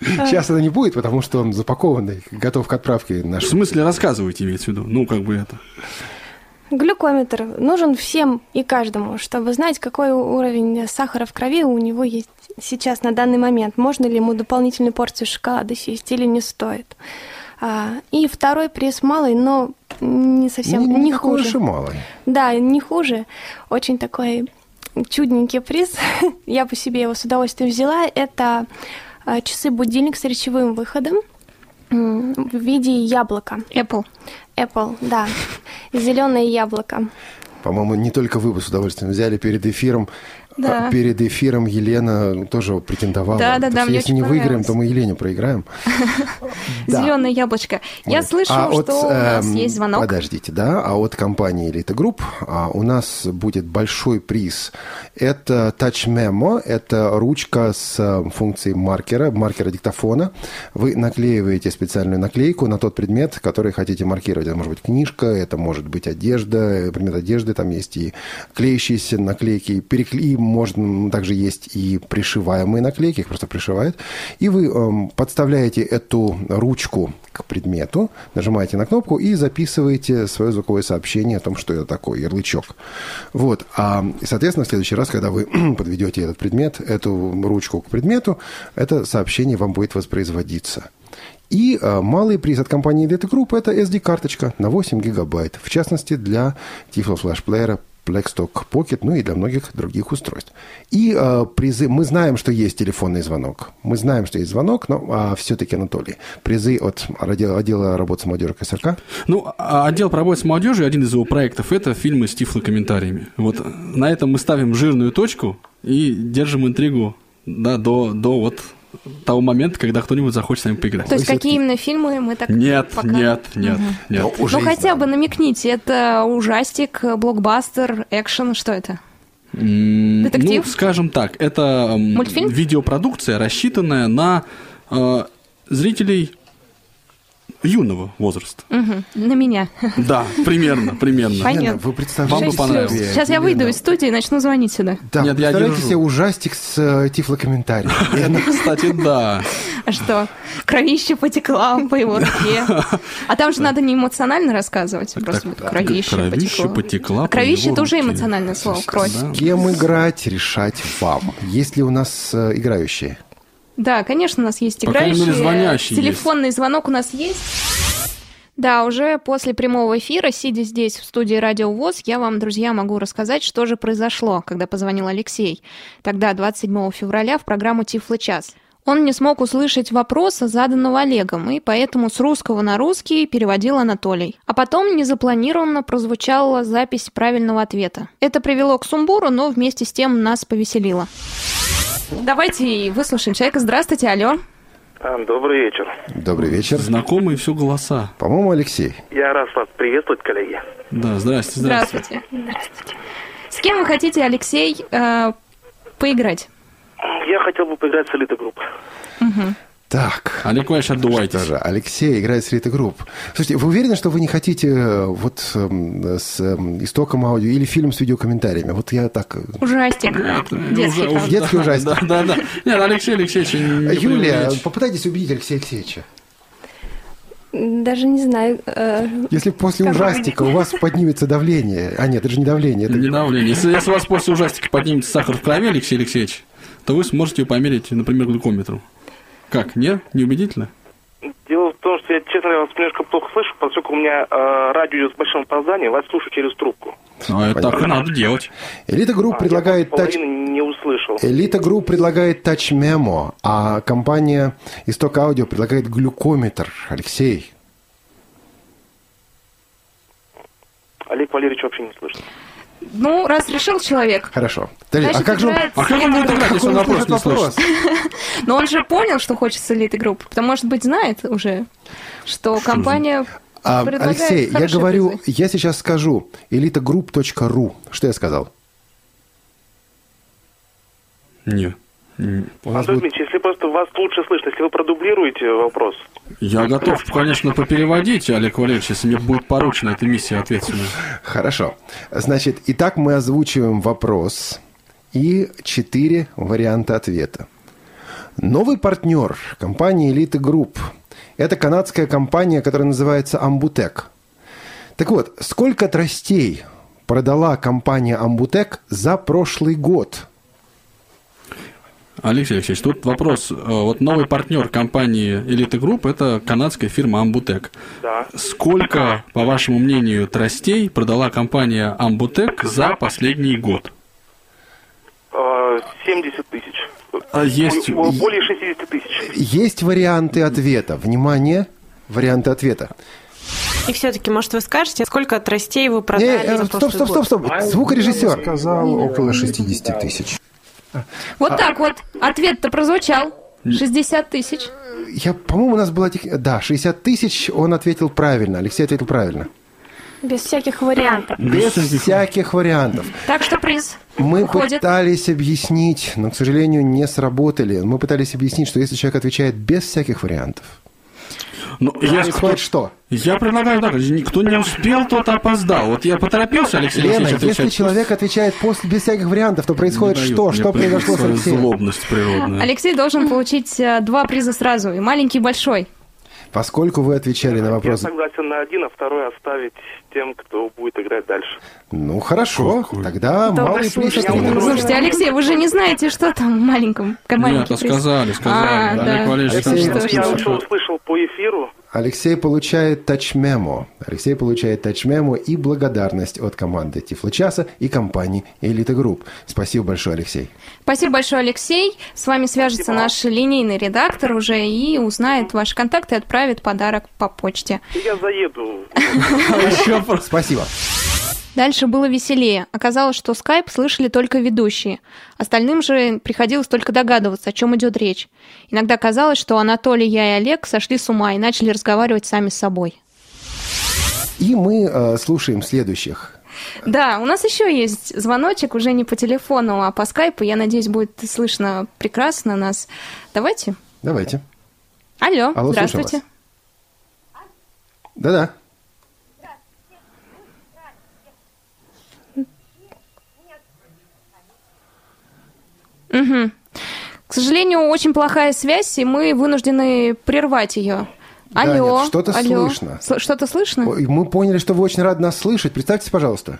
Сейчас это не будет, потому что он запакованный, готов к отправке. В смысле рассказывайте, имеется в виду? Ну, как бы это... Глюкометр нужен всем и каждому, чтобы знать, какой уровень сахара в крови у него есть сейчас на данный момент. Можно ли ему дополнительную порцию шоколада съесть или не стоит. А, и второй приз малый, но не совсем не, не хуже. Уж малый. Да, не хуже. Очень такой чудненький приз. Я по себе его с удовольствием взяла. Это а, часы-будильник с речевым выходом в виде яблока. Apple. Apple, да. Зеленое яблоко. По-моему, не только вы бы с удовольствием взяли перед эфиром да. перед эфиром Елена тоже претендовала. Да, да, да. Если не выиграем, то мы Елене проиграем. Зеленое яблочко. Я слышу, а что у нас эм, есть звонок. Подождите, да. А от компании Elite Group а, у нас будет большой приз. Это Touch Memo, это ручка с э, функцией маркера, маркера диктофона. Вы наклеиваете специальную наклейку на тот предмет, который хотите маркировать. Это может быть книжка, это может быть одежда, предмет одежды, там есть и клеящиеся наклейки, переклеим можно также есть и пришиваемые наклейки, их просто пришивают. И вы э, подставляете эту ручку к предмету, нажимаете на кнопку и записываете свое звуковое сообщение о том, что это такое, ярлычок. Вот. А, соответственно, в следующий раз, когда вы подведете этот предмет, эту ручку к предмету, это сообщение вам будет воспроизводиться. И э, малый приз от компании Data Group – это SD-карточка на 8 гигабайт, в частности, для Tiflo Flash Player Blackstock Pocket, ну и для многих других устройств. И э, призы, мы знаем, что есть телефонный звонок. Мы знаем, что есть звонок, но а все-таки, Анатолий, призы от отдела, отдела работы с молодежью КСРК? Ну, а отдел по работе с молодежью, один из его проектов, это фильмы с тифлокомментариями. Вот на этом мы ставим жирную точку и держим интригу да, до, до вот того момента, когда кто-нибудь захочет с нами поиграть. То есть какие именно фильмы мы так Нет, пока... нет, нет, угу. нет. Но ну, хотя бы намекните, это ужастик, блокбастер, экшен, что это? Детектив? Ну, скажем так, это Мультфильм? видеопродукция, рассчитанная на э, зрителей юного возраста. Угу, на меня. Да, примерно, примерно. Понятно. Вы представляете Вам бы понравилось. Сейчас я выйду из студии и начну звонить сюда. Да, Нет, я представляете себе ужастик с э, тифлокомментарием. Кстати, да. А что? Кровище потекла по его руке. А там же надо не эмоционально рассказывать, просто кровище потекла. Кровище потекла а Кровище – это уже эмоциональное слово, кровь. С кем играть, решать вам. Есть ли у нас э, играющие? Да, конечно, у нас есть играющие. звонящие Телефонный есть. звонок у нас есть. Да, уже после прямого эфира, сидя здесь в студии Радио ВОЗ, я вам, друзья, могу рассказать, что же произошло, когда позвонил Алексей. Тогда, 27 февраля, в программу «Тифло час». Он не смог услышать вопроса, заданного Олегом, и поэтому с русского на русский переводил Анатолий. А потом незапланированно прозвучала запись правильного ответа. Это привело к сумбуру, но вместе с тем нас повеселило. Давайте выслушаем человека. Здравствуйте, алло. А, добрый вечер. Добрый вечер. Знакомые все голоса. По-моему, Алексей. Я рад вас приветствовать, коллеги. Да, здрасте, здравствуйте. Здравствуйте. С кем вы хотите, Алексей, э, поиграть? Я хотел бы поиграть с Элита Групп. Угу. Так. Олег Валерьич, отдувайтесь. Же, Алексей играет с Элита Групп. Слушайте, вы уверены, что вы не хотите э, вот эм, с эм, Истоком Аудио или фильм с видеокомментариями? Вот я так... Э, ужастик. Детский, уже, Детский да, ужастик. Да, да, да. Нет, Алексей Алексеевич... Юлия, попытайтесь убедить Алексея Алексеевича. Даже не знаю. э, Если после ужастика у вас поднимется давление... А нет, это же не давление. Это... Не давление. Если, если у вас после ужастика поднимется сахар в крови, Алексей Алексеевич, то вы сможете померить, например, глюкометром. Как, не? Неубедительно? Дело в том, что я, честно говоря, вас немножко плохо слышу, поскольку у меня э, радио идет с большим опозданием, вас слушаю через трубку. А это так и надо делать. Элита Групп А, предлагает я Touch... не услышал. Элита Групп предлагает Touch Memo, а компания Исток Аудио предлагает глюкометр. Алексей. Олег Валерьевич вообще не слышит. Ну, раз решил человек, Хорошо. Подожди, а Значит, как же он... А как он будет играть, если он вопрос не слышит но он же понял, что хочет с элиты группы. Потому, может быть, знает уже, что компания А, предлагает Алексей, я говорю, призы. я сейчас скажу elitagroup.ru. Что я сказал? Не. Антон будет- Дмитриевич, если просто вас лучше слышно, если вы продублируете вопрос. Я готов, конечно, попереводить, Олег Валерьевич, если мне будет поручена эта миссия ответственная. Хорошо. Значит, итак, мы озвучиваем вопрос и четыре варианта ответа. Новый партнер компании Elite Group – это канадская компания, которая называется Амбутек. Так вот, сколько тростей продала компания Амбутек за прошлый год? Алексей Алексеевич, тут вопрос. Э, Вот новый партнер компании Elite Group – это канадская фирма Ambutek. Да. Сколько, по вашему мнению, тростей продала компания Ambutek за последний год? Э, 70 тысяч. А есть- Бо- Более 60 тысяч. Есть варианты ответа. Внимание, варианты ответа. И все-таки, может, вы скажете, сколько тростей вы продали Не, э, за стоп, стоп, стоп, стоп. Звукорежиссер. Сказал около 60 тысяч. Вот так вот. Ответ-то прозвучал. 60 тысяч. Я, по-моему, у нас была... тех- Да, 60 тысяч, он ответил правильно. Алексей ответил правильно. Без всяких вариантов. Без всяких вариантов. Так что приз Мы уходит. пытались объяснить, но, к сожалению, не сработали. Мы пытались объяснить, что если человек отвечает без всяких вариантов, Ну, я, происходит что? я предлагаю так, никто не успел, тот опоздал. Вот я поторопился, Алексей Лена, Алексеевич, если отвечать. человек отвечает после, без всяких вариантов, то происходит Не что? Что произошло с Алексеем? злобность природную. Алексей должен получить э, два приза сразу. И маленький, и большой. Поскольку вы отвечали на Я вопрос... согласен на один, а второй оставить тем, кто будет играть дальше. Ну, хорошо, тогда Добрый малый приз слушатель. ответил. Слушайте, Алексей, вы же не знаете, что там в маленьком? Нет, маленький а сказали, сказали. А, Олег да. Валерьевич Алексей, сказал, что Я уже услышал по эфиру. Алексей получает Touch Memo. Алексей получает Touch Memo и благодарность от команды Тифлочаса и компании Элита Групп. Спасибо большое, Алексей. Спасибо большое, Алексей. С вами свяжется Спасибо. наш линейный редактор уже и узнает ваши контакты и отправит подарок по почте. Я заеду. Спасибо. Дальше было веселее. Оказалось, что скайп слышали только ведущие. Остальным же приходилось только догадываться, о чем идет речь. Иногда казалось, что Анатолий, я и Олег сошли с ума и начали разговаривать сами с собой. И мы э, слушаем следующих. Да, у нас еще есть звоночек, уже не по телефону, а по скайпу. Я надеюсь, будет слышно прекрасно нас. Давайте. Давайте. Алло, Алло, здравствуйте. Да-да. Мгм. К сожалению, очень плохая связь, и мы вынуждены прервать ее. Да, Алло, нет, что-то алло. слышно. Сл- Что-то слышно? Мы поняли, что вы очень рады нас слышать. Представьтесь, пожалуйста.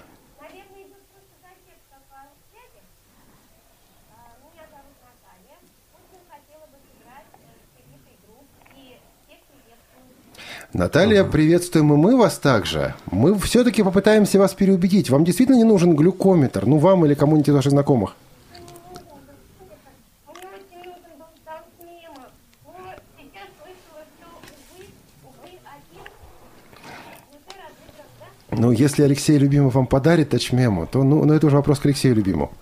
Наталья, приветствуем и мы вас также. Мы все-таки попытаемся вас переубедить. Вам действительно не нужен глюкометр? Ну, вам или кому-нибудь из ваших знакомых? Ну, если Алексей Любимов вам подарит тачмему, то ну, ну, это уже вопрос к Алексею Любимому.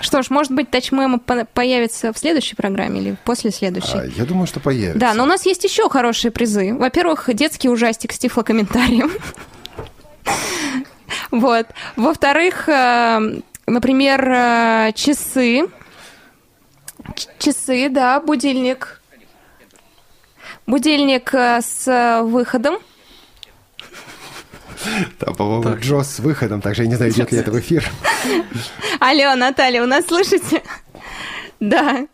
Что ж, может быть, тачмемо по- появится в следующей программе или после следующей? А, я думаю, что появится. Да, но у нас есть еще хорошие призы. Во-первых, детский ужастик с тифлокомментарием. Вот. Во-вторых, э, например, э, часы. Часы, да, будильник. Будильник э, с выходом. Да, по-моему, Джо с выходом, также я не знаю, идет ли это в эфир. Алло, Наталья, вы нас слышите? Да.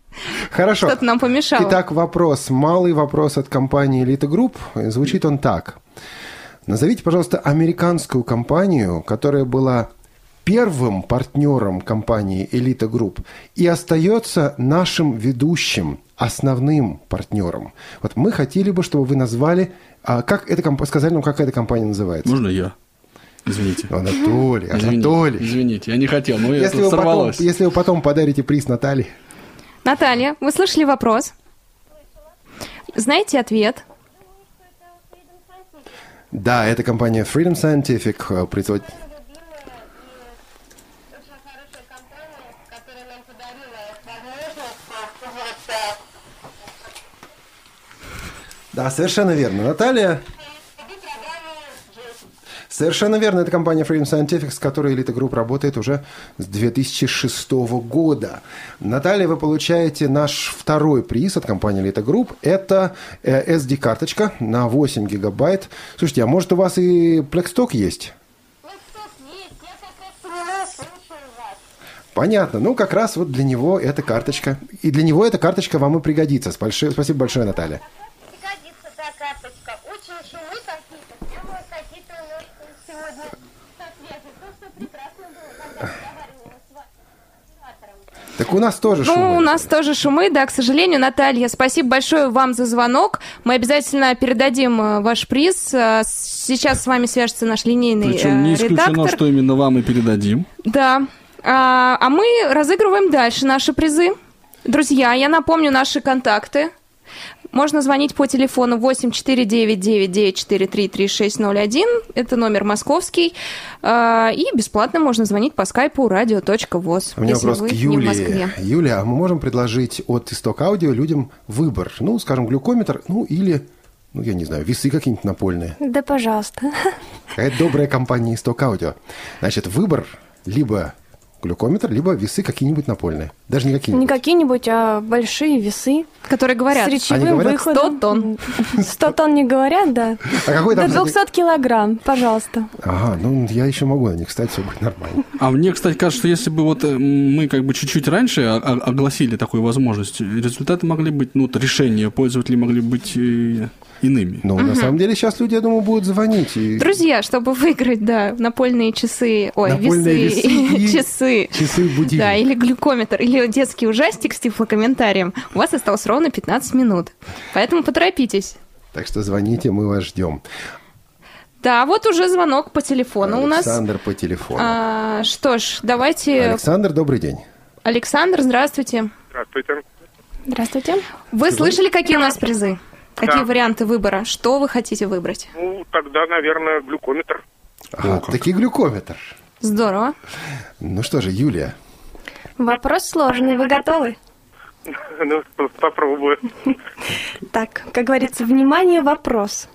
Хорошо. Что-то нам помешало. Итак, вопрос. Малый вопрос от компании Elite Group. Звучит он так. Назовите, пожалуйста, американскую компанию, которая была первым партнером компании Elite Group и остается нашим ведущим, основным партнером. Вот мы хотели бы, чтобы вы назвали, а как это, сказали нам, как эта компания называется. Можно я? Извините. Анатолий, Извините, Анатолий. Извините, я не хотел, но Если это вы, потом, сорвалось. если вы потом подарите приз Наталье. Наталья, вы слышали вопрос? Знаете ответ? Да, это компания Freedom Scientific, э, Да, совершенно верно. Наталья... Совершенно верно. Это компания Freedom Scientific, с которой Elite Group работает уже с 2006 года. Наталья, вы получаете наш второй приз от компании Elite Group. Это э, SD-карточка на 8 гигабайт. Слушайте, а может у вас и Blackstock есть? Понятно. Ну, как раз вот для него эта карточка. И для него эта карточка вам и пригодится. Спасибо большое, Наталья. Пригодится та карточка. Очень шумы какие-то. Прямо какие-то у нас сегодня со связи. То, что прекрасно было, когда разговаривала с вами. Так у нас тоже Ну, шумы. у нас тоже шумы, да, к сожалению. Наталья, спасибо большое вам за звонок. Мы обязательно передадим э, ваш приз. Э, Сейчас с вами свяжется наш линейный Причем э, не исключено, редактор. что именно вам и передадим. Да. А, а мы разыгрываем дальше наши призы. Друзья, я напомню наши контакты. Можно звонить по телефону 8499-943-3601. Это номер московский. А, И бесплатно можно звонить по скайпу radio.voz. У меня вопрос к. Юлии. Юлия, а мы можем предложить от Исток Аудио людям выбор? Ну, скажем, глюкометр, ну или, ну, я не знаю, весы какие-нибудь напольные. Да, пожалуйста. Какая добрая компания Исток Аудио. Значит, выбор либо глюкометр, либо весы какие-нибудь напольные. Даже не Не какие-нибудь. какие-нибудь, а большие весы. Которые говорят. С речевым Они говорят? выходом. 100 тонн. 100 тонн не говорят, да. А какой там, До кстати- 200 килограмм, пожалуйста. Ага, ну я еще могу на них, кстати, все будет нормально. А мне, кстати, кажется, что если бы вот э, мы как бы чуть-чуть раньше огласили такую возможность, результаты могли быть, ну, решения пользователей могли быть э, иными. Ну, на самом деле, сейчас люди, я думаю, будут звонить. И... Друзья, чтобы выиграть, да, напольные часы, ой, Напольные весы, весы и часы. Часы будильник. Да, или глюкометр, или детский ужастик с тифлокомментарием. У вас осталось ровно 15 минут. Поэтому поторопитесь. Так что звоните, мы вас ждем. Да, вот уже звонок по телефону у нас. Александр по телефону. А, что ж, давайте... Александр, добрый день. Александр, здравствуйте. Здравствуйте. Здравствуйте. Вы слышали, какие у нас призы? Какие Да. варианты выбора? Что вы хотите выбрать? Ну, тогда, наверное, глюкометр. Ага, таки глюкометр. Здорово. Ну что же, Юлия. Вопрос сложный, вы готовы? Ну, попробую. Так, как говорится, внимание, вопрос.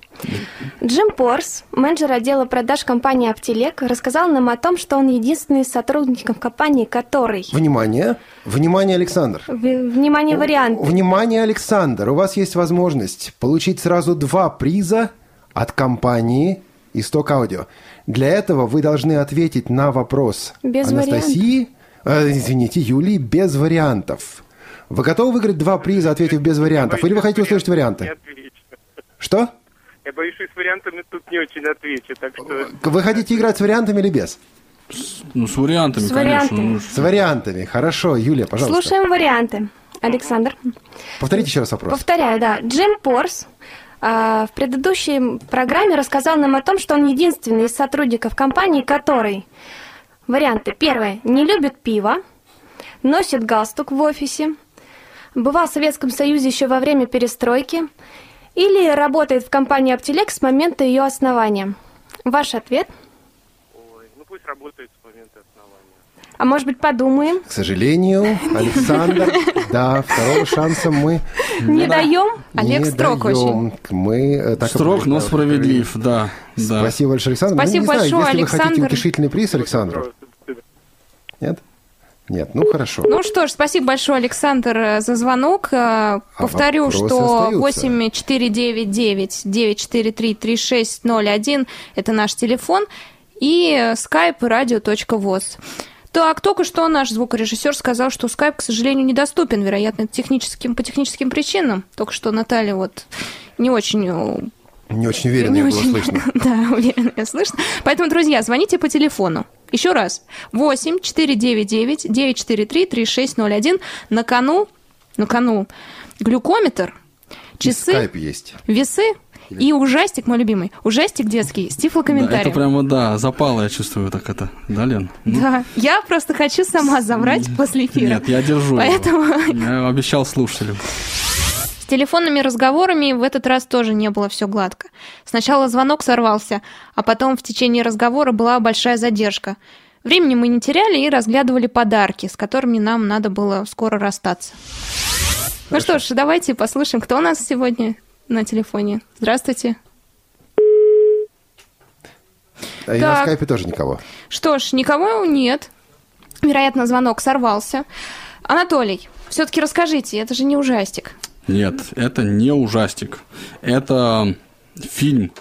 Джим Порс, менеджер отдела продаж компании Аптелек, рассказал нам о том, что он единственный из сотрудников компании, который... Внимание. Внимание, Александр. В- Внимание, вариант. Внимание, Александр. У вас есть возможность получить сразу два приза от компании Исток Аудио. Для этого вы должны ответить на вопрос Без Анастасии, э, извините, Юлии, без вариантов. Вы готовы выиграть два приза, ответив без вариантов? Или вы хотите услышать варианты? Что? Я боюсь, что с вариантами тут не очень отвечу, так что... Вы хотите играть с вариантами или без? Ну, с вариантами, С конечно. вариантами. ну, С вариантами. Хорошо, Юлия, пожалуйста. Слушаем варианты. Александр. Повторите еще раз вопрос. Повторяю, да. Джим Порс в предыдущей программе рассказал нам о том, что он единственный из сотрудников компании, который... Варианты. Первое. Не любит пиво. Носит галстук в офисе. Бывал в Советском Союзе еще во время перестройки. Или работает в компании Аптелек с момента ее основания. Ваш ответ? Ой, ну пусть работает с момента. А может быть, подумаем? К сожалению, Александр, да, второго шанса мы Не даем? Олег не строг даем. Мы э, так Строг, но справедлив, да. Спасибо большое, Александр. Спасибо ну, знаю, большое, если вы хотите Александр. утешительный приз Александру. Нет? Нет, ну хорошо. Ну что ж, спасибо большое, Александр, э, за звонок. Э, Повторю, вопросы что остаются. 8499-943-3601 – это наш телефон, и skype radio.voz. Так, только что наш звукорежиссер сказал, что скайп, к сожалению, недоступен, вероятно, техническим, по техническим причинам. Только что Наталья вот не очень э, Не очень уверенно не было очень, слышно. Да, уверенно я слышно. Поэтому, друзья, звоните по телефону. Еще раз. 8 499 943 3601. На кону, на кону глюкометр, часы, скайп есть. весы и ужастик, мой любимый. Ужастик детский с Да, тифлокомментарием. это прямо, да, запало, я чувствую так это. Да, Лен? Ну, Да, я просто хочу сама забрать после эфира. Нет, я держу Поэтому его. Я обещал слушателям. с телефонными разговорами в этот раз тоже не было все гладко. Сначала звонок сорвался, а потом в течение разговора была большая задержка. Времени мы не теряли и разглядывали подарки, с которыми нам надо было скоро расстаться. Ну что ж, давайте послушаем, кто у нас сегодня на телефоне. Здравствуйте. А и на скайпе тоже никого. Что ж, никого нет. Вероятно, звонок сорвался. Анатолий, все-таки расскажите, это же не ужастик. Нет, это не ужастик. Это фильм.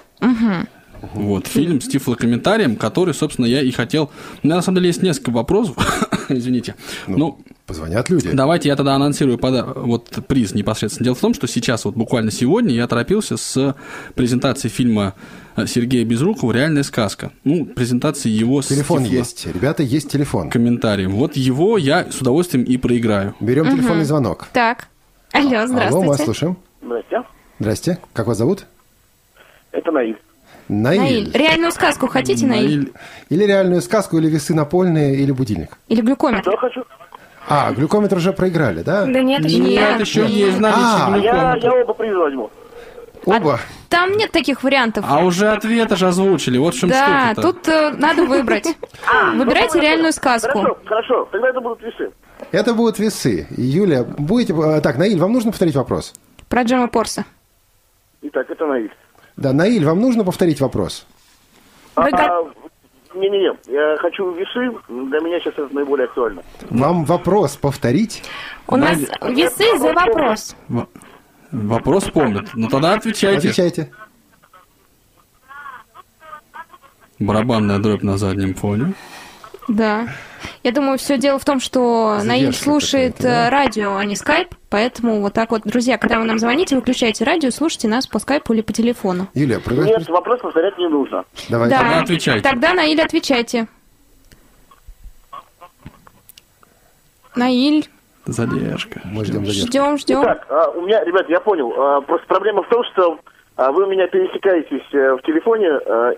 Вот, фильм с тифлокомментарием, который, собственно, я и хотел... У меня, на самом деле, есть несколько вопросов. Извините. Ну, Позвонят люди. Давайте я тогда анонсирую пода- вот приз непосредственно. Дело в том, что сейчас, вот буквально сегодня, я торопился с презентацией фильма э, Сергея Безрукова «Реальная сказка». Ну, презентации его с Телефон тифло- есть. Ребята, есть телефон. комментарием. Вот его я с удовольствием и проиграю. Берем телефонный звонок. Так. Алло, здравствуйте. Алло, мы вас слушаем. Здрасте. Здрасте. Как вас зовут? Это Наиль. Наиль. Наиль, реальную сказку хотите, Наиль? Или реальную сказку, или весы напольные, или будильник. Или глюкометр? Что хочу? А, глюкометр уже проиграли, да? Да нет, еще Нет, нет. еще в наличии А, Я, я оба приза возьму. Оба. Там нет таких вариантов. А уже ответы же озвучили. Вот в чем да, штука-то. тут э, надо выбрать. Выбирайте реальную сказку. Хорошо, хорошо. Тогда это будут весы. Это будут весы. Юлия, будете... э, Так, Наиль, вам нужно повторить вопрос? Про Джема Порса. Итак, это Наиль. Да, Наиль, вам нужно повторить вопрос? Вы А, Не-не-не, я хочу весы. Для меня сейчас это наиболее актуально. Вам вопрос повторить? У нас весы за вопрос. Вопрос помнят. Ну тогда отвечайте. Отвечайте. Барабанная дробь на заднем фоне. Да. Я думаю, все дело в том, что Наиль Задержка слушает какая-то, да? э, радио, а не скайп. Поэтому вот так вот, друзья, когда вы нам звоните, выключайте радио, слушайте нас по скайпу или по телефону. Юлия, проиграть- Нет, вопрос повторять не нужно. Давайте. да. Тогда отвечайте. Тогда, Наиль, отвечайте. Наиль, Задержка. Мы ждем задержку. ждем, ждем. Так, а, у меня, ребят, я понял. А, просто проблема в том, что а, вы у меня пересекаетесь э, в телефоне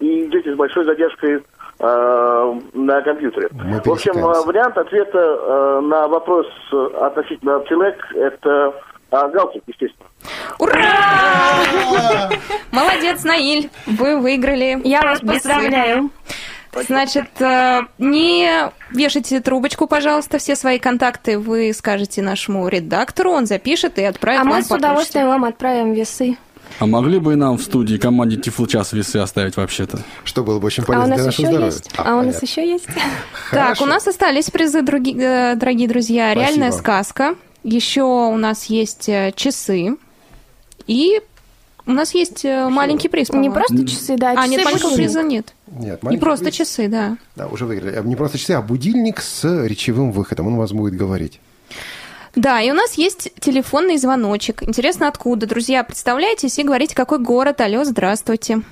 и идете с большой задержкой на компьютере. Мы в общем, а, вариант ответа а, на вопрос э, относительно Телек это а, галстук, естественно. Ура! Молодец, Наиль, вы выиграли. Я вас поздравляю. Значит, э, не вешайте трубочку, пожалуйста, все свои контакты вы скажете нашему редактору, он запишет и отправит А вам мы по с удовольствием вам отправим весы. А могли бы и нам в студии команде Тифлочас весы оставить вообще-то? Что было бы очень А у полезно нас для нашего еще здоровья. есть. А у нас еще есть. Так, у нас остались призы, э, дорогие друзья. Реальная сказка. Еще у нас есть э, часы. И у нас есть э, маленький приз, Не просто часы, да, А, часы нет, маленького приза нет. Нет, Не просто приз. часы, да. Да, уже выиграли. А Не просто часы, а будильник с речевым выходом. Он у вас будет говорить. Да, и у нас есть телефонный звоночек. Интересно, откуда? Друзья, представляетесь и говорите, какой город. Алло, здравствуйте.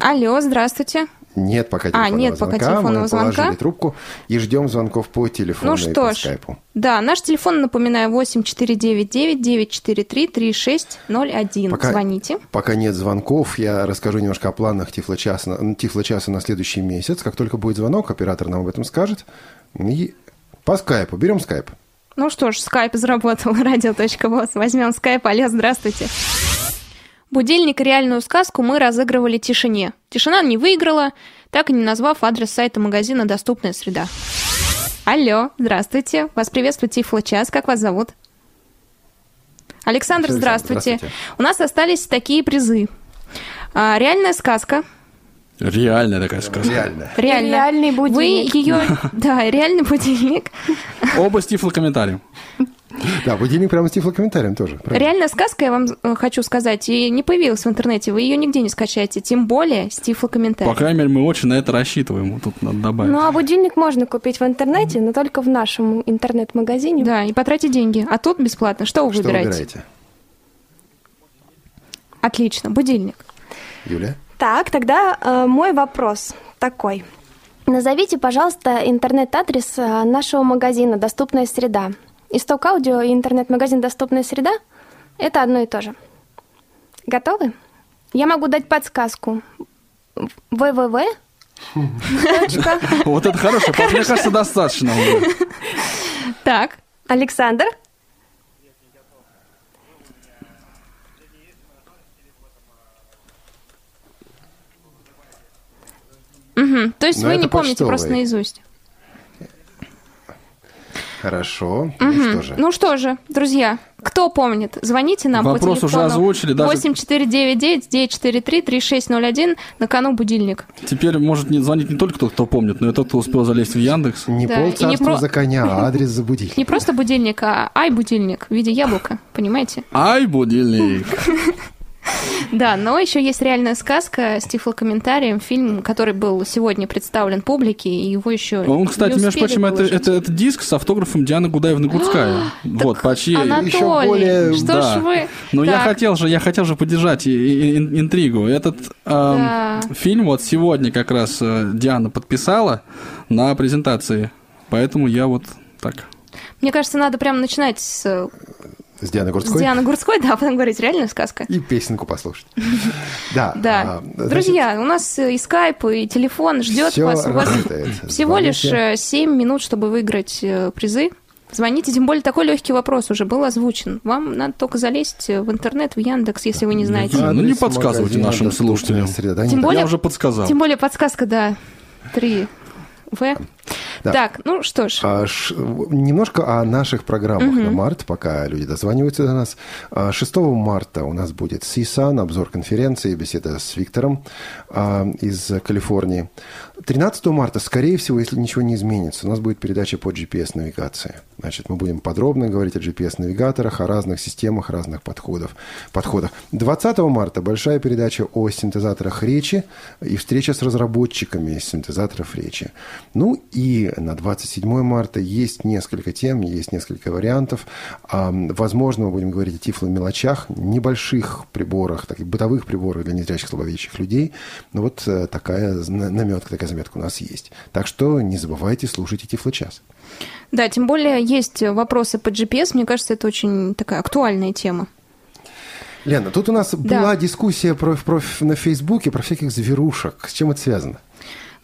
Алло, здравствуйте. Нет пока А, телефонного нет пока звонка. телефонного Мы звонка. положили трубку и ждем звонков по телефону Ну и что по ж, скайпу. да, наш телефон, напоминаю, 8499-943-3601. Пока- Звоните. Пока нет звонков, я расскажу немножко о планах Тифлочаса, Тифлочаса на следующий месяц. Как только будет звонок, оператор нам об этом скажет. И по скайпу. Берем скайп. Ну что ж, скайп заработал, радио.воз. Возьмем скайп. Алло, здравствуйте. Будильник и реальную сказку мы разыгрывали тишине. Тишина не выиграла, так и не назвав адрес сайта магазина «Доступная среда». Алло, здравствуйте. Вас приветствует Тифло Час. Как вас зовут? Александр, Александр, здравствуйте. здравствуйте. У нас остались такие призы. А, реальная сказка. Реальная такая сказка. Реально. Реально. Реальный Вы будильник. ее... Да, реальный будильник. Оба с тифлокомментарием. Да, будильник прямо с тифлокомментарием тоже. правильно. Реальная сказка, я вам э, хочу сказать, и не появилась в интернете. Вы ее нигде не скачаете, тем более с По тифлокомментарием. крайней мере, мы очень на это рассчитываем. Вот Тут надо добавить. Ну, а будильник можно купить в интернете, но только в нашем интернет-магазине. Да, и потратить деньги. А тут бесплатно. Что вы Что выбираете? выбираете? Отлично, будильник. Юля? Так, тогда э, мой вопрос такой. Назовите, пожалуйста, интернет-адрес э, нашего магазина «Доступная среда». Исток аудио и интернет-магазин «Доступная среда» — это одно и то же. Готовы? Я могу дать подсказку. www. Вот это хорошо. Мне кажется, достаточно. Так, Александр? Мгм. То есть Ну, вы не помните почтовый. просто наизусть. Хорошо. Мгм. Ну что же. Ну что же, друзья, кто помнит, звоните нам Вопрос по уже телефону озвучили, даже- 8499-943-3601 на кону будильник. Теперь может не звонить не только тот, кто помнит, но и тот, кто успел залезть в Яндекс. Не Да, и не полцарства про- за коня, а адрес за будильник. Не просто будильник, а ай-будильник в виде яблока, понимаете? Ай, будильник. Да, но еще есть реальная сказка с тифлокомментарием, фильм, который был сегодня представлен публике, и его еще Он, кстати, между прочим, это, это, это диск с автографом Дианы Гудаевны-Гудская. Вот, по чьей... Анатолий, еще более- что Да. ж вы... Ну, я хотел же, я хотел же поддержать и- и- ин- интригу. Этот эм, Да. фильм вот сегодня как раз э, Диана подписала на презентации, поэтому я вот так. Мне кажется, надо прямо начинать с, С Дианой с Гурцкой. Дианы Гурцкой, да, а потом говорить реальная сказка. И песенку послушать. Да. Да. а, Друзья, у нас и скайп, и телефон ждет вас. У вас всего лишь Звоните. 7 минут, чтобы выиграть э, призы. Звоните, тем более такой легкий вопрос уже был озвучен. Вам надо только залезть в интернет, в Яндекс, если вы не знаете. Ну, не подсказывайте нашим «Доступная слушателям. среда». Да, Тем более- Я уже подсказал. Тем более подсказка, да, 3 В. Да. Так, ну что ж. А, ш- Немножко о наших программах на март, пока люди дозваниваются до нас. А, 6 марта у нас будет CSUN, обзор конференции, беседа с Виктором а, из Калифорнии. 13 марта, скорее всего, если ничего не изменится, у нас будет передача по GPS-навигации. Значит, мы будем подробно говорить о GPS-навигаторах, о разных системах, разных подходов, подходах. 20 марта большая передача о синтезаторах речи и встреча с разработчиками синтезаторов речи. Ну и на 27 марта есть несколько тем, есть несколько вариантов. А, Возможно, мы будем говорить о тифломелочах, небольших приборах, таких бытовых приборах для незрячих слабовидящих людей. Ну вот э, такая наметка, такая заметка у нас есть. Так что не забывайте, слушайте Тифло-час. Да, тем более есть вопросы по GPS. Мне кажется, это очень такая актуальная тема. Лена, тут у нас Да. была дискуссия про, про- на Фейсбуке про всяких зверушек. С чем это связано?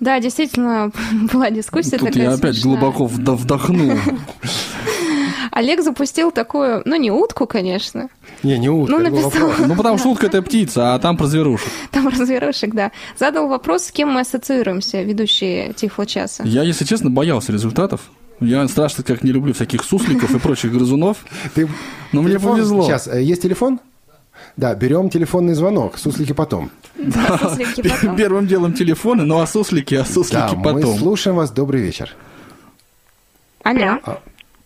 Да, действительно, была дискуссия Тут такая я опять смешная. глубоко вда- вдохнул. Олег запустил такую, ну не утку, конечно, Не, не утка, Ну, написал. Ну, потому что утка это птица, а там про зверушек. там разверушек, да. Задал вопрос, с кем мы ассоциируемся, ведущие Тифло часа. Я, если честно, боялся результатов. Я страшно как не люблю всяких сусликов и прочих грызунов. Ты Но мне повезло. Сейчас, э, есть телефон? Да, берем телефонный звонок, суслики потом. Да, суслики потом. Первым делом телефоны, ну а суслики, а суслики Да, мы потом. слушаем вас. Добрый вечер. Алло,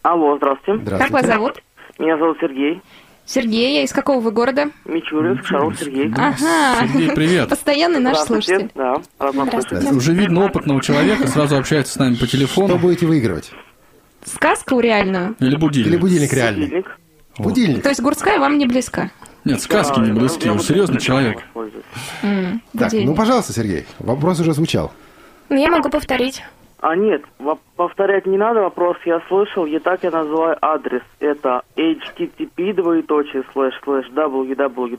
Алло, здравствуйте. как Здравствуйте. вас зовут? Меня зовут Сергей. Сергей, из какого вы города? Мичуринск, Шаров Сергей. Ага. Сергей, привет. Постоянный наш Здравствуйте. слушатель. Да, слышать. Уже видно опытного человека, сразу общается с нами по Что телефону. будете выигрывать? Сказку реальную. Или Или будильник. будильник реальный? Будильник. Будильник. То есть Гурцкая вам не близка? Нет, сказки не близки, Я он вот серьезный человек. Так, будильник. ну, пожалуйста, Сергей, вопрос уже звучал. Ну, я могу повторить. А нет, повторять не надо, вопрос я слышал, и так я называю адрес. Это http двоеточие слэш слэш www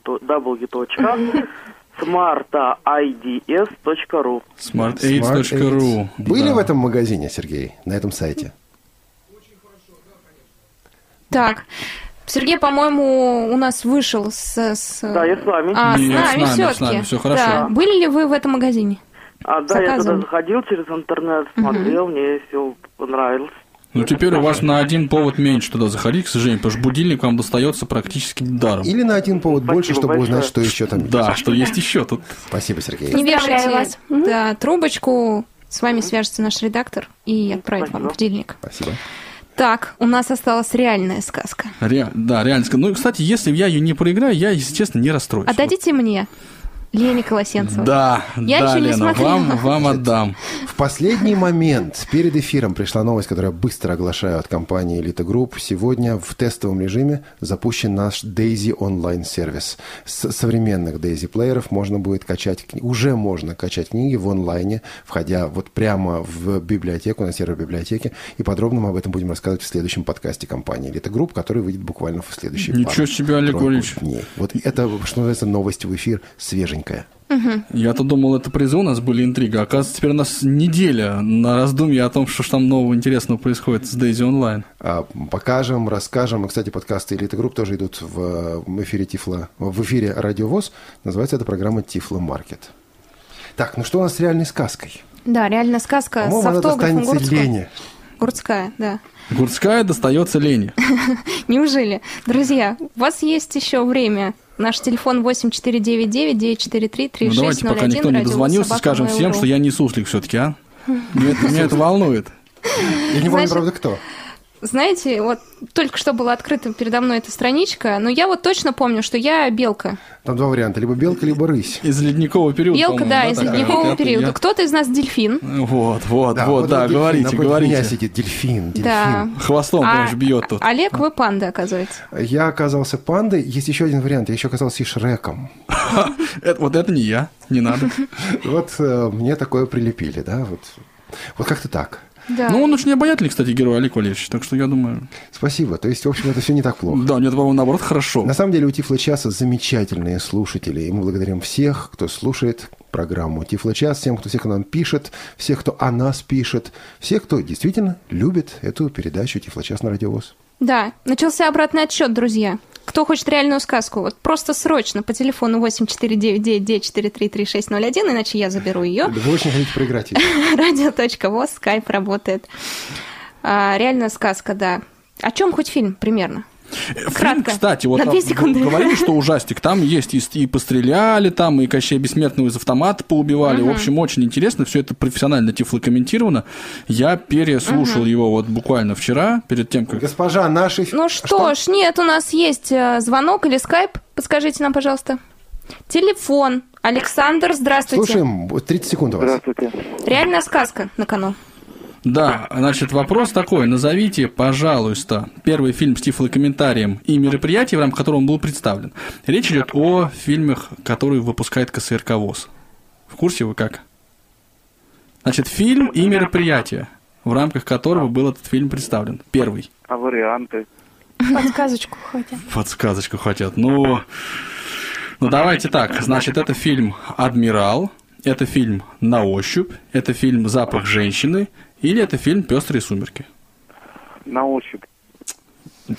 smartids.ru smartaids.ru Были в этом магазине, Сергей, на этом сайте? Так, Сергей, по-моему, у нас вышел с... с- Да, я с вами. А, с Нет, с нами нами, с все-таки. нами, всё хорошо. Да. Были ли вы в этом магазине? А, да, я Заказывали. туда заходил через интернет, смотрел, мне все понравилось. Ну, теперь у вас на один повод меньше туда заходить, к сожалению, потому что будильник вам достается практически даром. Или на один повод больше, Спасибо чтобы узнать, большое. что еще там есть? Да, что есть еще тут. Спасибо, Сергей. Не вешайте вас. Да, трубочку. С вами свяжется наш редактор и отправит вам Спасибо. будильник. Спасибо. Так, у нас осталась реальная сказка. Ре- да, реально. ска- Ну, кстати, если я ее не проиграю, я, если честно, не расстроюсь. Отдадите мне. Лени Колосенцева. Да, Я да, еще не Лена, смотрела. вам, вам отдам. В последний момент перед эфиром пришла новость, которую я быстро оглашаю от компании Elite Group. Сегодня в тестовом режиме запущен наш Daisy онлайн-сервис. С современных Daisy плееров можно будет качать, уже можно качать книги в онлайне, входя вот прямо в библиотеку, на сервер библиотеки. И подробно мы об этом будем рассказывать в следующем подкасте компании Elite Group, который выйдет буквально в следующие Ничего пару- себе, Олег Валерьевич. Вот это, что называется, новость в эфир свеженькая. Я-то думал, это призы у нас были интрига. Оказывается, теперь у нас неделя на раздумье о том, что ж там нового интересного происходит с Daisy Online. А, Покажем, расскажем. И, кстати, подкасты Элиты Групп тоже идут в эфире Тифла, в эфире Радио ВОС. Называется эта программа Тифло Маркет. Так, ну что у нас с реальной сказкой? Да, реально сказка с По-моему, она автографом достанется Гурцкого. Лене. Гурцкая, да. Гурцкая достается Лене. Неужели? Друзья, у вас есть еще время. Наш телефон 8499-943-3601. Ну, давайте, пока никто не дозвонился, скажем всем, что я не суслик все-таки, а? Меня это, волнует. Я не помню, правда, кто. Знаете, вот только что была открыта передо мной эта страничка, но я вот точно помню, что я белка. Там два варианта. Либо белка, либо рысь. Из ледникового периода, Белка, по-моему, да, из такая? ледникового периода. я- Кто-то из нас дельфин. Вот, вот, Да, вот, вот да, дельфин, говорите, говорите. меня сидит дельфин, дельфин. Да. Хвостом А- прям ж бьет тут. Олег, вы панда, оказывается. Я оказался пандой. Есть еще один вариант. Я еще оказался и Шреком. Вот это не я, не надо. Вот э, мне такое прилепили, да? Вот, вот как-то так. Да. Ну, он очень обаятельный, кстати, герой Олег Валерьевич, так что я думаю... Спасибо. То есть, в общем, это все не так плохо. Да, нет, по-моему, наоборот, хорошо. На самом деле у Тифло Часа замечательные слушатели, и мы благодарим всех, кто слушает программу Тифло Час, всем, кто всех, нам пишет, всех, кто о нас пишет, всех, кто действительно любит эту передачу Тифло Час на Радиовоз. Да, начался обратный отсчет, друзья. Кто хочет реальную сказку, вот просто срочно по телефону 8499-943-3601, иначе я заберу ее. Вы очень хотите проиграть ее. Радио.воз, скайп работает. А, реальная сказка, да. О чем хоть фильм примерно? Фильм, Кратко. кстати, вот секунды. говорили, что ужастик, там есть и, и постреляли, там и Кощей Бессмертного из автомата поубивали. В общем, очень интересно, все это профессионально тифлокомментировано. Я переслушал его вот буквально вчера, перед тем, как... Госпожа, наши... Ну что, ж, нет, у нас есть э, звонок или скайп. Подскажите нам, пожалуйста. Телефон. Александр, здравствуйте. Слушаем, вот 30 секунд у вас. Здравствуйте. Реальная сказка на кону. Да, значит, вопрос такой. Назовите, пожалуйста, первый фильм с тифлокомментарием и мероприятие, в рамках которого он был представлен. Речь идет о фильмах, которые выпускает КСРК ВОЗ. В курсе вы как? Значит, фильм и мероприятие, в рамках которого был этот фильм представлен. Первый. А варианты? Подсказочку хотя. Подсказочку хотят. Ну, ну давайте так. Значит, это фильм «Адмирал», это фильм «На ощупь», это фильм «Запах женщины» или это фильм «Пестрые сумерки». На ощупь.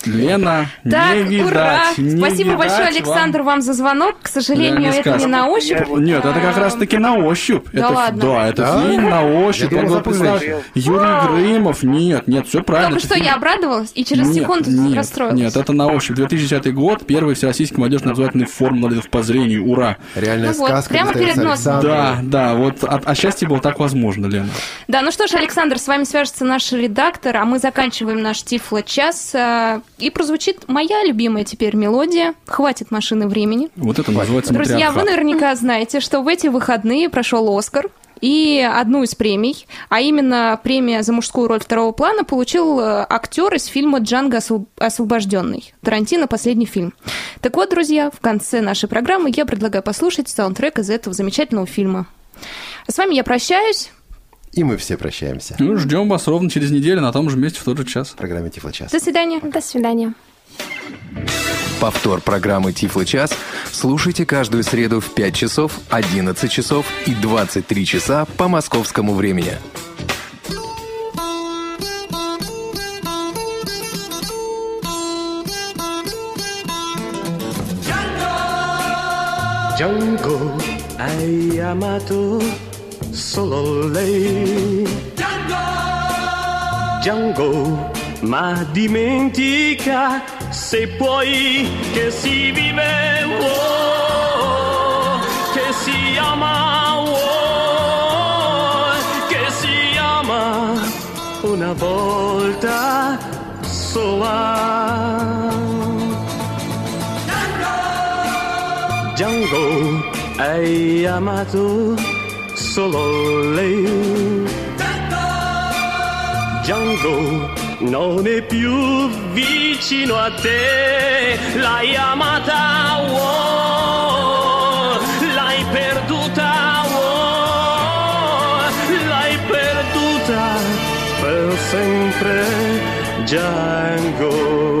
Лена, Так, не видать, ура! не Спасибо видать большое, вам Александр, вам за звонок. К сожалению, реальной это не на ощупь. Нет, это как раз таки на ощупь. Да это, ладно? Да, это Да? фильм на ощупь. Я думал, Он был «Запах представлен- женщины». Юрий Грымов. Нет, нет, все правильно. Только что фильм- я обрадовалась и через нет, секунду нет, расстроилась. Нет, это на ощупь. 2010 год, первый всероссийский молодежный образовательный форум инвалидов по зрению. Ура! Реальная Ну вот, сказка. прямо достается перед носом. Да, да, вот от, от счастья было так возможно, Лена. Да, ну что ж, Александр, с вами свяжется наш редактор, а мы заканчиваем наш Тифло-час. И прозвучит моя любимая теперь мелодия «Хватит машины времени». Вот это называется Друзья, вы наверняка знаете, что в эти выходные прошел «Оскар», и одну из премий, а именно премия за мужскую роль второго плана, получил э, актер из фильма «Джанго освоб- освобожденный». Тарантино последний фильм. Так вот, друзья, в конце нашей программы я предлагаю послушать саундтрек из этого замечательного фильма. А с вами я прощаюсь. И мы все прощаемся. Ну, ждем вас ровно через неделю на том же месте в тот же час. В программе Тифло Час. До свидания. До свидания. Повтор программы «Тифло час» слушайте каждую среду в 5 часов, 11 часов и 23 часа по московскому времени. Django hai amato solo lei. Django! Django, ma dimentica se puoi che si vive, oh, che si ama, oh, che si ama una volta sola. Django! Django, hai amato solole. Django non è più vicino a te, l'hai amata, oh, l'hai perduta, oh, l'hai perduta per sempre Django.